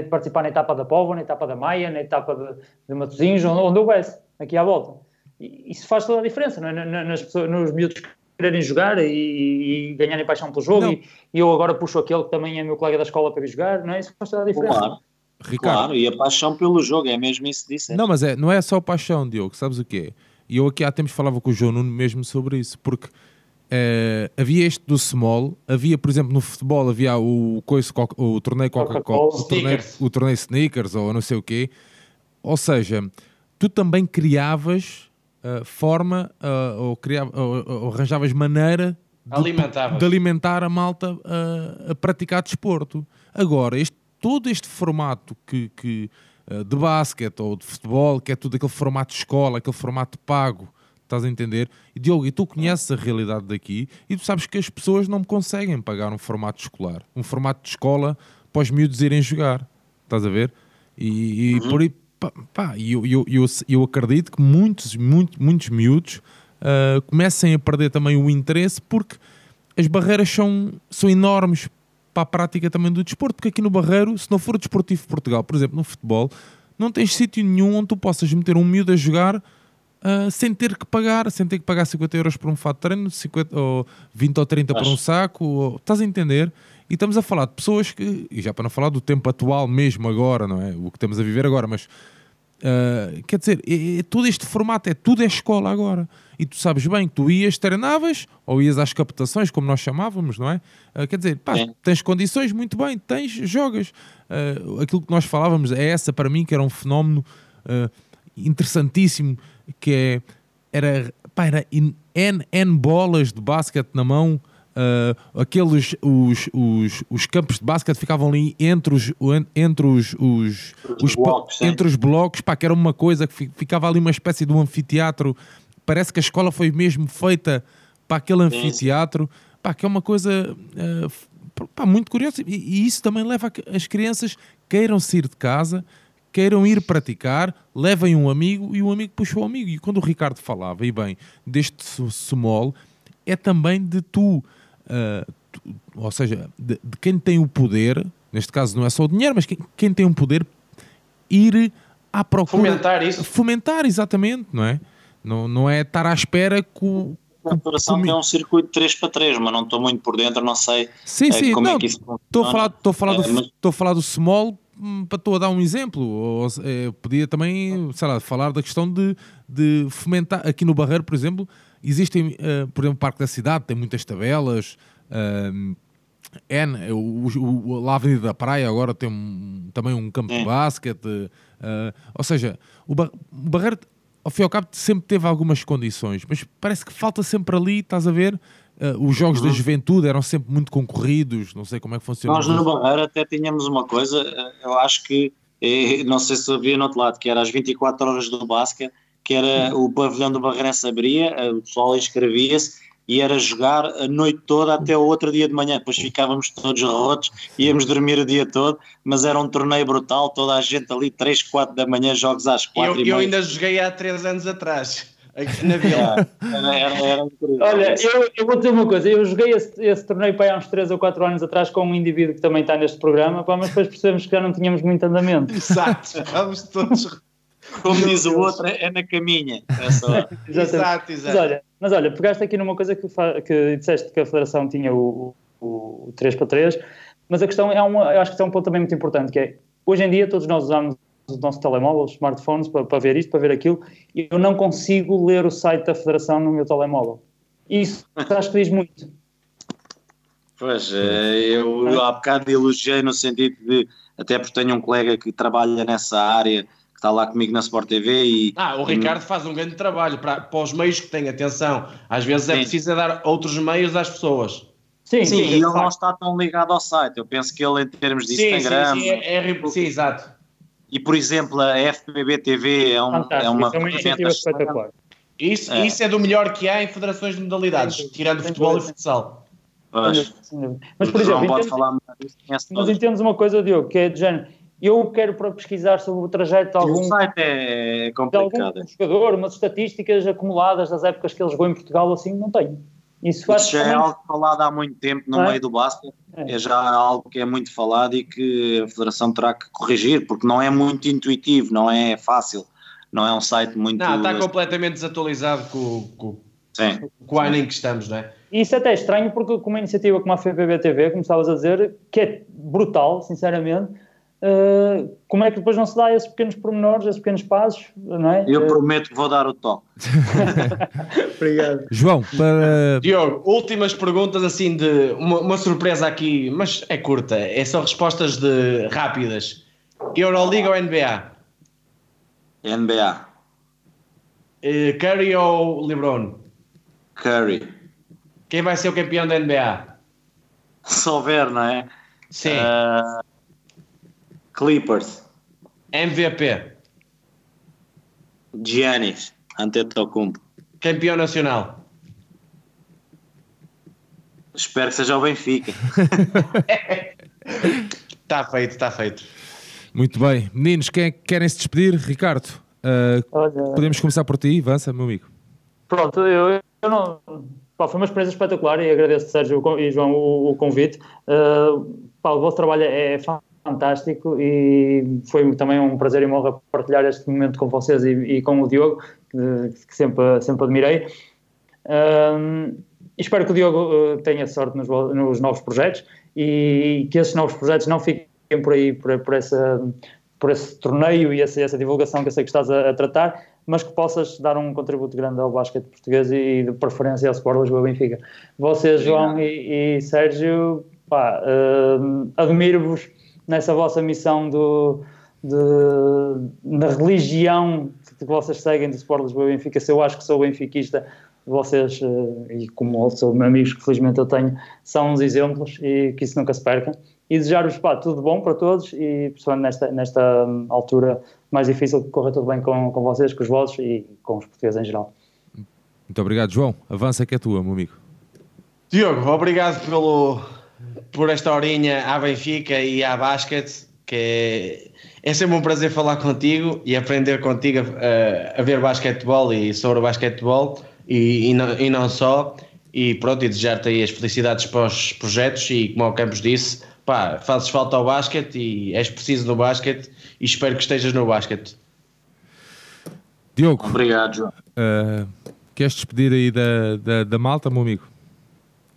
participar na etapa da Póvoa, na etapa da Maia, na etapa de, de Matosinhos, onde, onde houvesse, aqui à volta. E isso faz toda a diferença, não é? Nas pessoas, nos miúdos quererem jogar e, e ganharem paixão pelo jogo e, e, eu agora puxo aquele que também é meu colega da escola para ir jogar, não é? Isso faz toda a diferença.
Claro. Ricardo. Claro, e a paixão pelo jogo, é mesmo isso que disse.
Não, mas é, não é só paixão, Diogo, sabes o quê? E eu aqui há tempos falava com o João Nuno mesmo sobre isso, porque é, havia este do small, havia, por exemplo, no futebol havia o, coisa, o torneio Coca-Cola, o, torneio, o torneio sneakers ou não sei o quê. Ou seja, tu também criavas uh, forma uh, ou, criava, ou, ou, arranjavas maneira
de,
de, alimentar a malta uh, a praticar desporto. Agora, este, todo este formato que, que de basquete ou de futebol, que é tudo aquele formato de escola, aquele formato pago, estás a entender? E Diogo, e tu conheces a realidade daqui e tu sabes que as pessoas não conseguem pagar um formato escolar, um formato de escola para os miúdos irem jogar, estás a ver? E, e uhum. por, pá, pá eu, eu, eu, eu acredito que muitos, muitos, muitos miúdos uh, comecem a perder também o interesse porque as barreiras são, são enormes para a prática também do desporto, porque aqui no Barreiro, se não for desportivo Portugal, por exemplo, no futebol, não tens sítio nenhum onde tu possas meter um miúdo a jogar uh, sem ter que pagar, sem ter que pagar 50 euros por um fato de treino, 50, ou 20 ou 30 Acho. por um saco, ou, estás a entender? E estamos a falar de pessoas que, e já para não falar do tempo atual mesmo agora, não é? O que estamos a viver agora, mas Uh, quer dizer, é, é, todo este formato é tudo é escola agora. E tu sabes bem que tu ias, treinavas, ou ias às captações, como nós chamávamos, não é? Uh, quer dizer, pá, tens condições, muito bem, tens, jogas. Uh, aquilo que nós falávamos é essa, para mim, que era um fenómeno interessantíssimo, que é, era, pá, era N, N bolas de basquete na mão, Uh, aqueles os, os, os campos de basquete ficavam ali entre os entre os, os, os blocos, entre os blocos pá, que era uma coisa que ficava ali uma espécie de um anfiteatro. Parece que a escola foi mesmo feita para aquele anfiteatro pá, que é uma coisa uh, pá, muito curiosa. E, e, isso também leva a que as crianças queiram sair de casa queiram ir praticar, levem um amigo e o amigo puxa o amigo. E quando o Ricardo falava, e bem, deste small, é também de tu uh, ou seja, de, de, quem tem o poder, neste caso não é só o dinheiro, mas quem, quem tem o poder, ir à procura.
Fomentar isso.
Fomentar, exatamente, não é? Não, não é estar à espera que
a operação tem um circuito 3 para 3, mas não estou muito por dentro, não sei
sim, sim, como é não, é que isso funciona. Estou a falar, estou a falar, é, do, mas... estou a falar do small hum, para estou a dar um exemplo. Ou, é, podia também, sei lá, falar da questão de, de fomentar. Aqui no Barreiro, por exemplo, Existem, uh, por exemplo, o Parque da Cidade, tem muitas tabelas. Uh, N, o, o, o, a Avenida da Praia agora tem um, também um campo é. de basquete. Uh, ou seja, o, Bar o Barreiro, ao fim e ao cabo, sempre teve algumas condições, mas parece que falta sempre ali, estás a ver? Uh, os jogos uhum. da juventude eram sempre muito concorridos, não sei como é que funciona.
Nós no Barreiro até tínhamos uma coisa, eu acho que, eh, não sei se havia no outro lado, que era as 24 horas do basquete que era o pavilhão do Barreirense abria, eh, o pessoal inscrevia-se e era jogar a noite toda até o outro dia de manhã. Depois ficávamos todos rotos, íamos dormir o dia todo, mas era um torneio brutal, toda a gente ali, 3, 4 da manhã, jogos às 4
Eu, eu ainda joguei há 3 anos atrás. Aqui na Vila.
Era, era, era Olha, eu, eu, vou dizer uma coisa, eu joguei esse, esse torneio para há uns 3 ou 4 anos atrás com um indivíduo que também está neste programa, pá, mas depois percebemos que já não tínhamos muito andamento.
Exato, estávamos todos
como diz o outro, é na caminha. É só.
exato, exato.
Mas olha, mas olha, pegaste aqui numa coisa que, que disseste que a Federação tinha o, o, o 3 para 3, mas a questão é uma, eu acho que é um ponto também muito importante, que é, hoje em dia todos nós usamos o nosso telemóvel, os smartphones, para, para ver isto, para ver aquilo, e eu não consigo ler o site da Federação no meu telemóvel. Isso acho que diz muito.
Pois, eh, eu há bocado elogiei no sentido de, até porque tenho um colega que trabalha nessa área, está lá comigo na Sport TV e...
Ah, o Ricardo faz um grande trabalho para, para os meios que têm atenção. Às vezes é sim. é preciso dar outros meios às pessoas.
Sim, sim, sim e ele não está tão ligado ao site. Eu penso que ele, em termos de sim, Instagram...
Sim, sim, é, é, sim, exato.
E, por exemplo, a FBB TV é, um, é uma... É uma iniciativa espetacular.
Isso é. isso é do melhor que há em federações de modalidades, tirando futebol e futsal.
Mas,
mas por exemplo, entendo, falar mas entendes uma coisa, Diogo, que é de género, eu quero para pesquisar sobre o trajeto de algum,
o site é complicado.
De algum jogador, umas estatísticas acumuladas das épocas que ele jogou em Portugal, assim, não tenho.
Isso, Isso já é algo falado há muito tempo no é? meio do basquete, é. é. já algo que é muito falado e que a Federação terá que corrigir, porque não é muito intuitivo, não é fácil, não é um site muito...
Não, está completamente desatualizado com, com, Sim. com o ano em que estamos, não é?
Isso até é estranho, porque com uma iniciativa como a FBB TV, como estavas a dizer, que é brutal, sinceramente, Uh, como é que depois não se dá esses pequenos pormenores, esses pequenos passos, não é?
Eu uh, prometo que vou dar o toque.
Obrigado.
João, para...
Diogo, últimas perguntas assim de uma, uma, surpresa aqui, mas é curta, é só respostas de rápidas. Euroliga ou NBA?
NBA.
Uh, Curry ou LeBron?
Curry.
Quem vai ser o campeão da NBA?
Se houver, não é?
Sim.
Uh, Clippers.
MVP.
Giannis Antetokounmpo.
Campeão nacional.
Espero que seja o Benfica.
Está feito, está feito.
Muito bem. Meninos, quem é querem se despedir? Ricardo, uh, podemos começar por ti. Avança, meu amigo.
Pronto, eu, eu não... Pá, foi uma experiência espetacular e agradeço, Sérgio e João, o, o convite. Uh, pá, o vosso trabalho é, é fantástico e foi também um prazer e uma honra partilhar este momento com vocês e, e com o Diogo, que, que, sempre, sempre admirei. Um, espero que o Diogo uh, tenha sorte nos, nos, novos projetos e que esses novos projetos não fiquem por aí, por, por essa por esse torneio e essa, essa, divulgação que eu sei que estás a, a, tratar, mas que possas dar um contributo grande ao basquete português e, e de preferência ao Sport Lisboa Benfica. Vocês, João e, e Sérgio, uh, admiro-vos nessa vossa missão do, de, na religião que vocês seguem do Sport Lisboa Benfica. Se eu acho que sou benfiquista, vocês, uh, e como outros amigos que felizmente eu tenho, são uns exemplos e que isso nunca se perca e desejar-vos tudo bom para todos e principalmente nesta, nesta hum, altura mais difícil que corra tudo bem com, com vocês, com os vossos e com os portugueses em geral.
Muito obrigado, João. Avança que é tua, meu amigo.
Diogo, obrigado pelo, por esta horinha à Benfica e à basquete, que é, é sempre um prazer falar contigo e aprender contigo a, a ver basquetebol e sobre basquetebol e, e, não, e não só. E pronto, e desejar-te aí as felicidades para os projetos e como o Campos disse, pá, fazes falta ao basquete e és preciso no basquete e espero que estejas no basquete.
Diogo.
Obrigado, João.
Uh, queres despedir aí da, da, da, malta, meu amigo?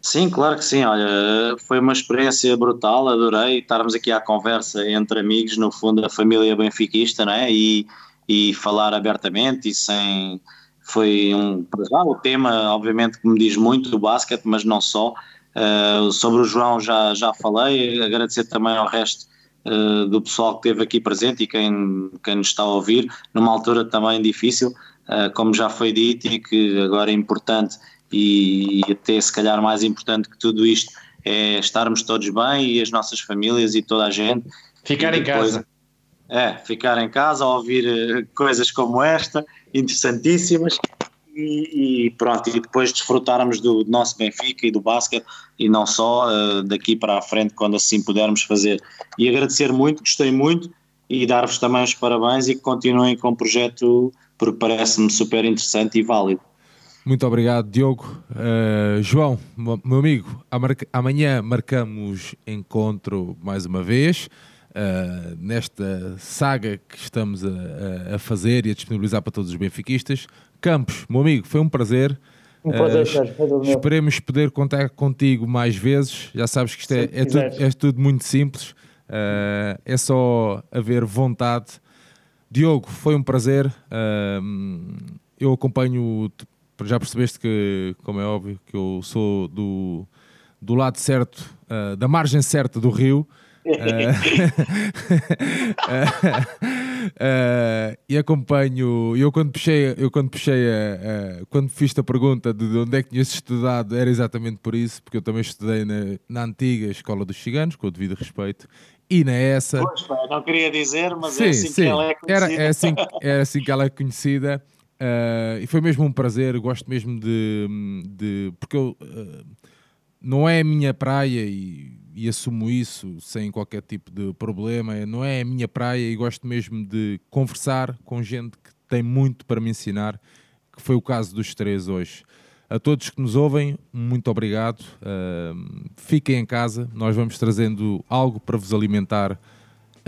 Sim, claro que sim. Olha, foi uma experiência brutal, adorei estarmos aqui à conversa entre amigos, no fundo, a família benfiquista, não é? E, e falar abertamente e sem. Foi um. O tema, obviamente, que me diz muito do basquete, mas não só. Uh, sobre o João já, já falei, agradecer também ao resto uh, do pessoal que esteve aqui presente e quem, quem nos está a ouvir, numa altura também difícil, uh, como já foi dito, e que agora é importante e, até se calhar mais importante que tudo isto é estarmos todos bem e as nossas famílias e toda a gente.
Ficar depois, em casa.
É, ficar em casa, ouvir coisas como esta, interessantíssimas, e, e, pronto, e depois desfrutarmos do, nosso Benfica e do basquete e não só uh, daqui para a frente quando assim pudermos fazer. E agradecer muito, gostei muito e dar-vos também os parabéns e que continuem com o projeto porque parece-me super interessante e válido.
Muito obrigado, Diogo. Uh, João, meu amigo, amanhã marcamos encontro mais uma vez. Uh, nesta saga que estamos a, a, fazer e a disponibilizar para todos os benfiquistas. Campos, meu amigo, foi um prazer.
Um prazer, uh, Sérgio.
Esperemos poder contar contigo mais vezes. Já sabes que isto é, é, tudo, é, tudo, muito simples. Uh, é só haver vontade. Diogo, foi um prazer. Eu acompanho. Já percebeste que, como é óbvio, que eu sou do, do lado certo, da margem certa do rio. Uh, e acompanho, eu quando puxei, eu quando puxei, a, a, quando fiz a pergunta de onde é que tinhas estudado, era exatamente por isso, porque eu também estudei na, na antiga Escola dos Ciganos, com o devido respeito, e na essa.
Pois, não queria dizer, mas sim, é assim sim. que ela é conhecida.
Era, é, assim, é assim que ela é conhecida. Uh, e foi mesmo um prazer, gosto mesmo de. de porque eu, uh, não é a minha praia e e assumo isso sem qualquer tipo de problema. Não é a minha praia e gosto mesmo de conversar com gente que tem muito para me ensinar, que foi o caso dos três hoje. A todos que nos ouvem, muito obrigado. Uh, fiquem em casa, nós vamos trazendo algo para vos alimentar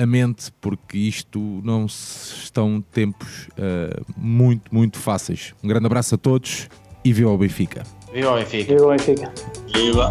a mente, porque isto não estão tempos uh, muito, muito fáceis. Um grande abraço a todos e viva o Benfica.
Viva o Benfica.
Viva o Benfica.
Viva.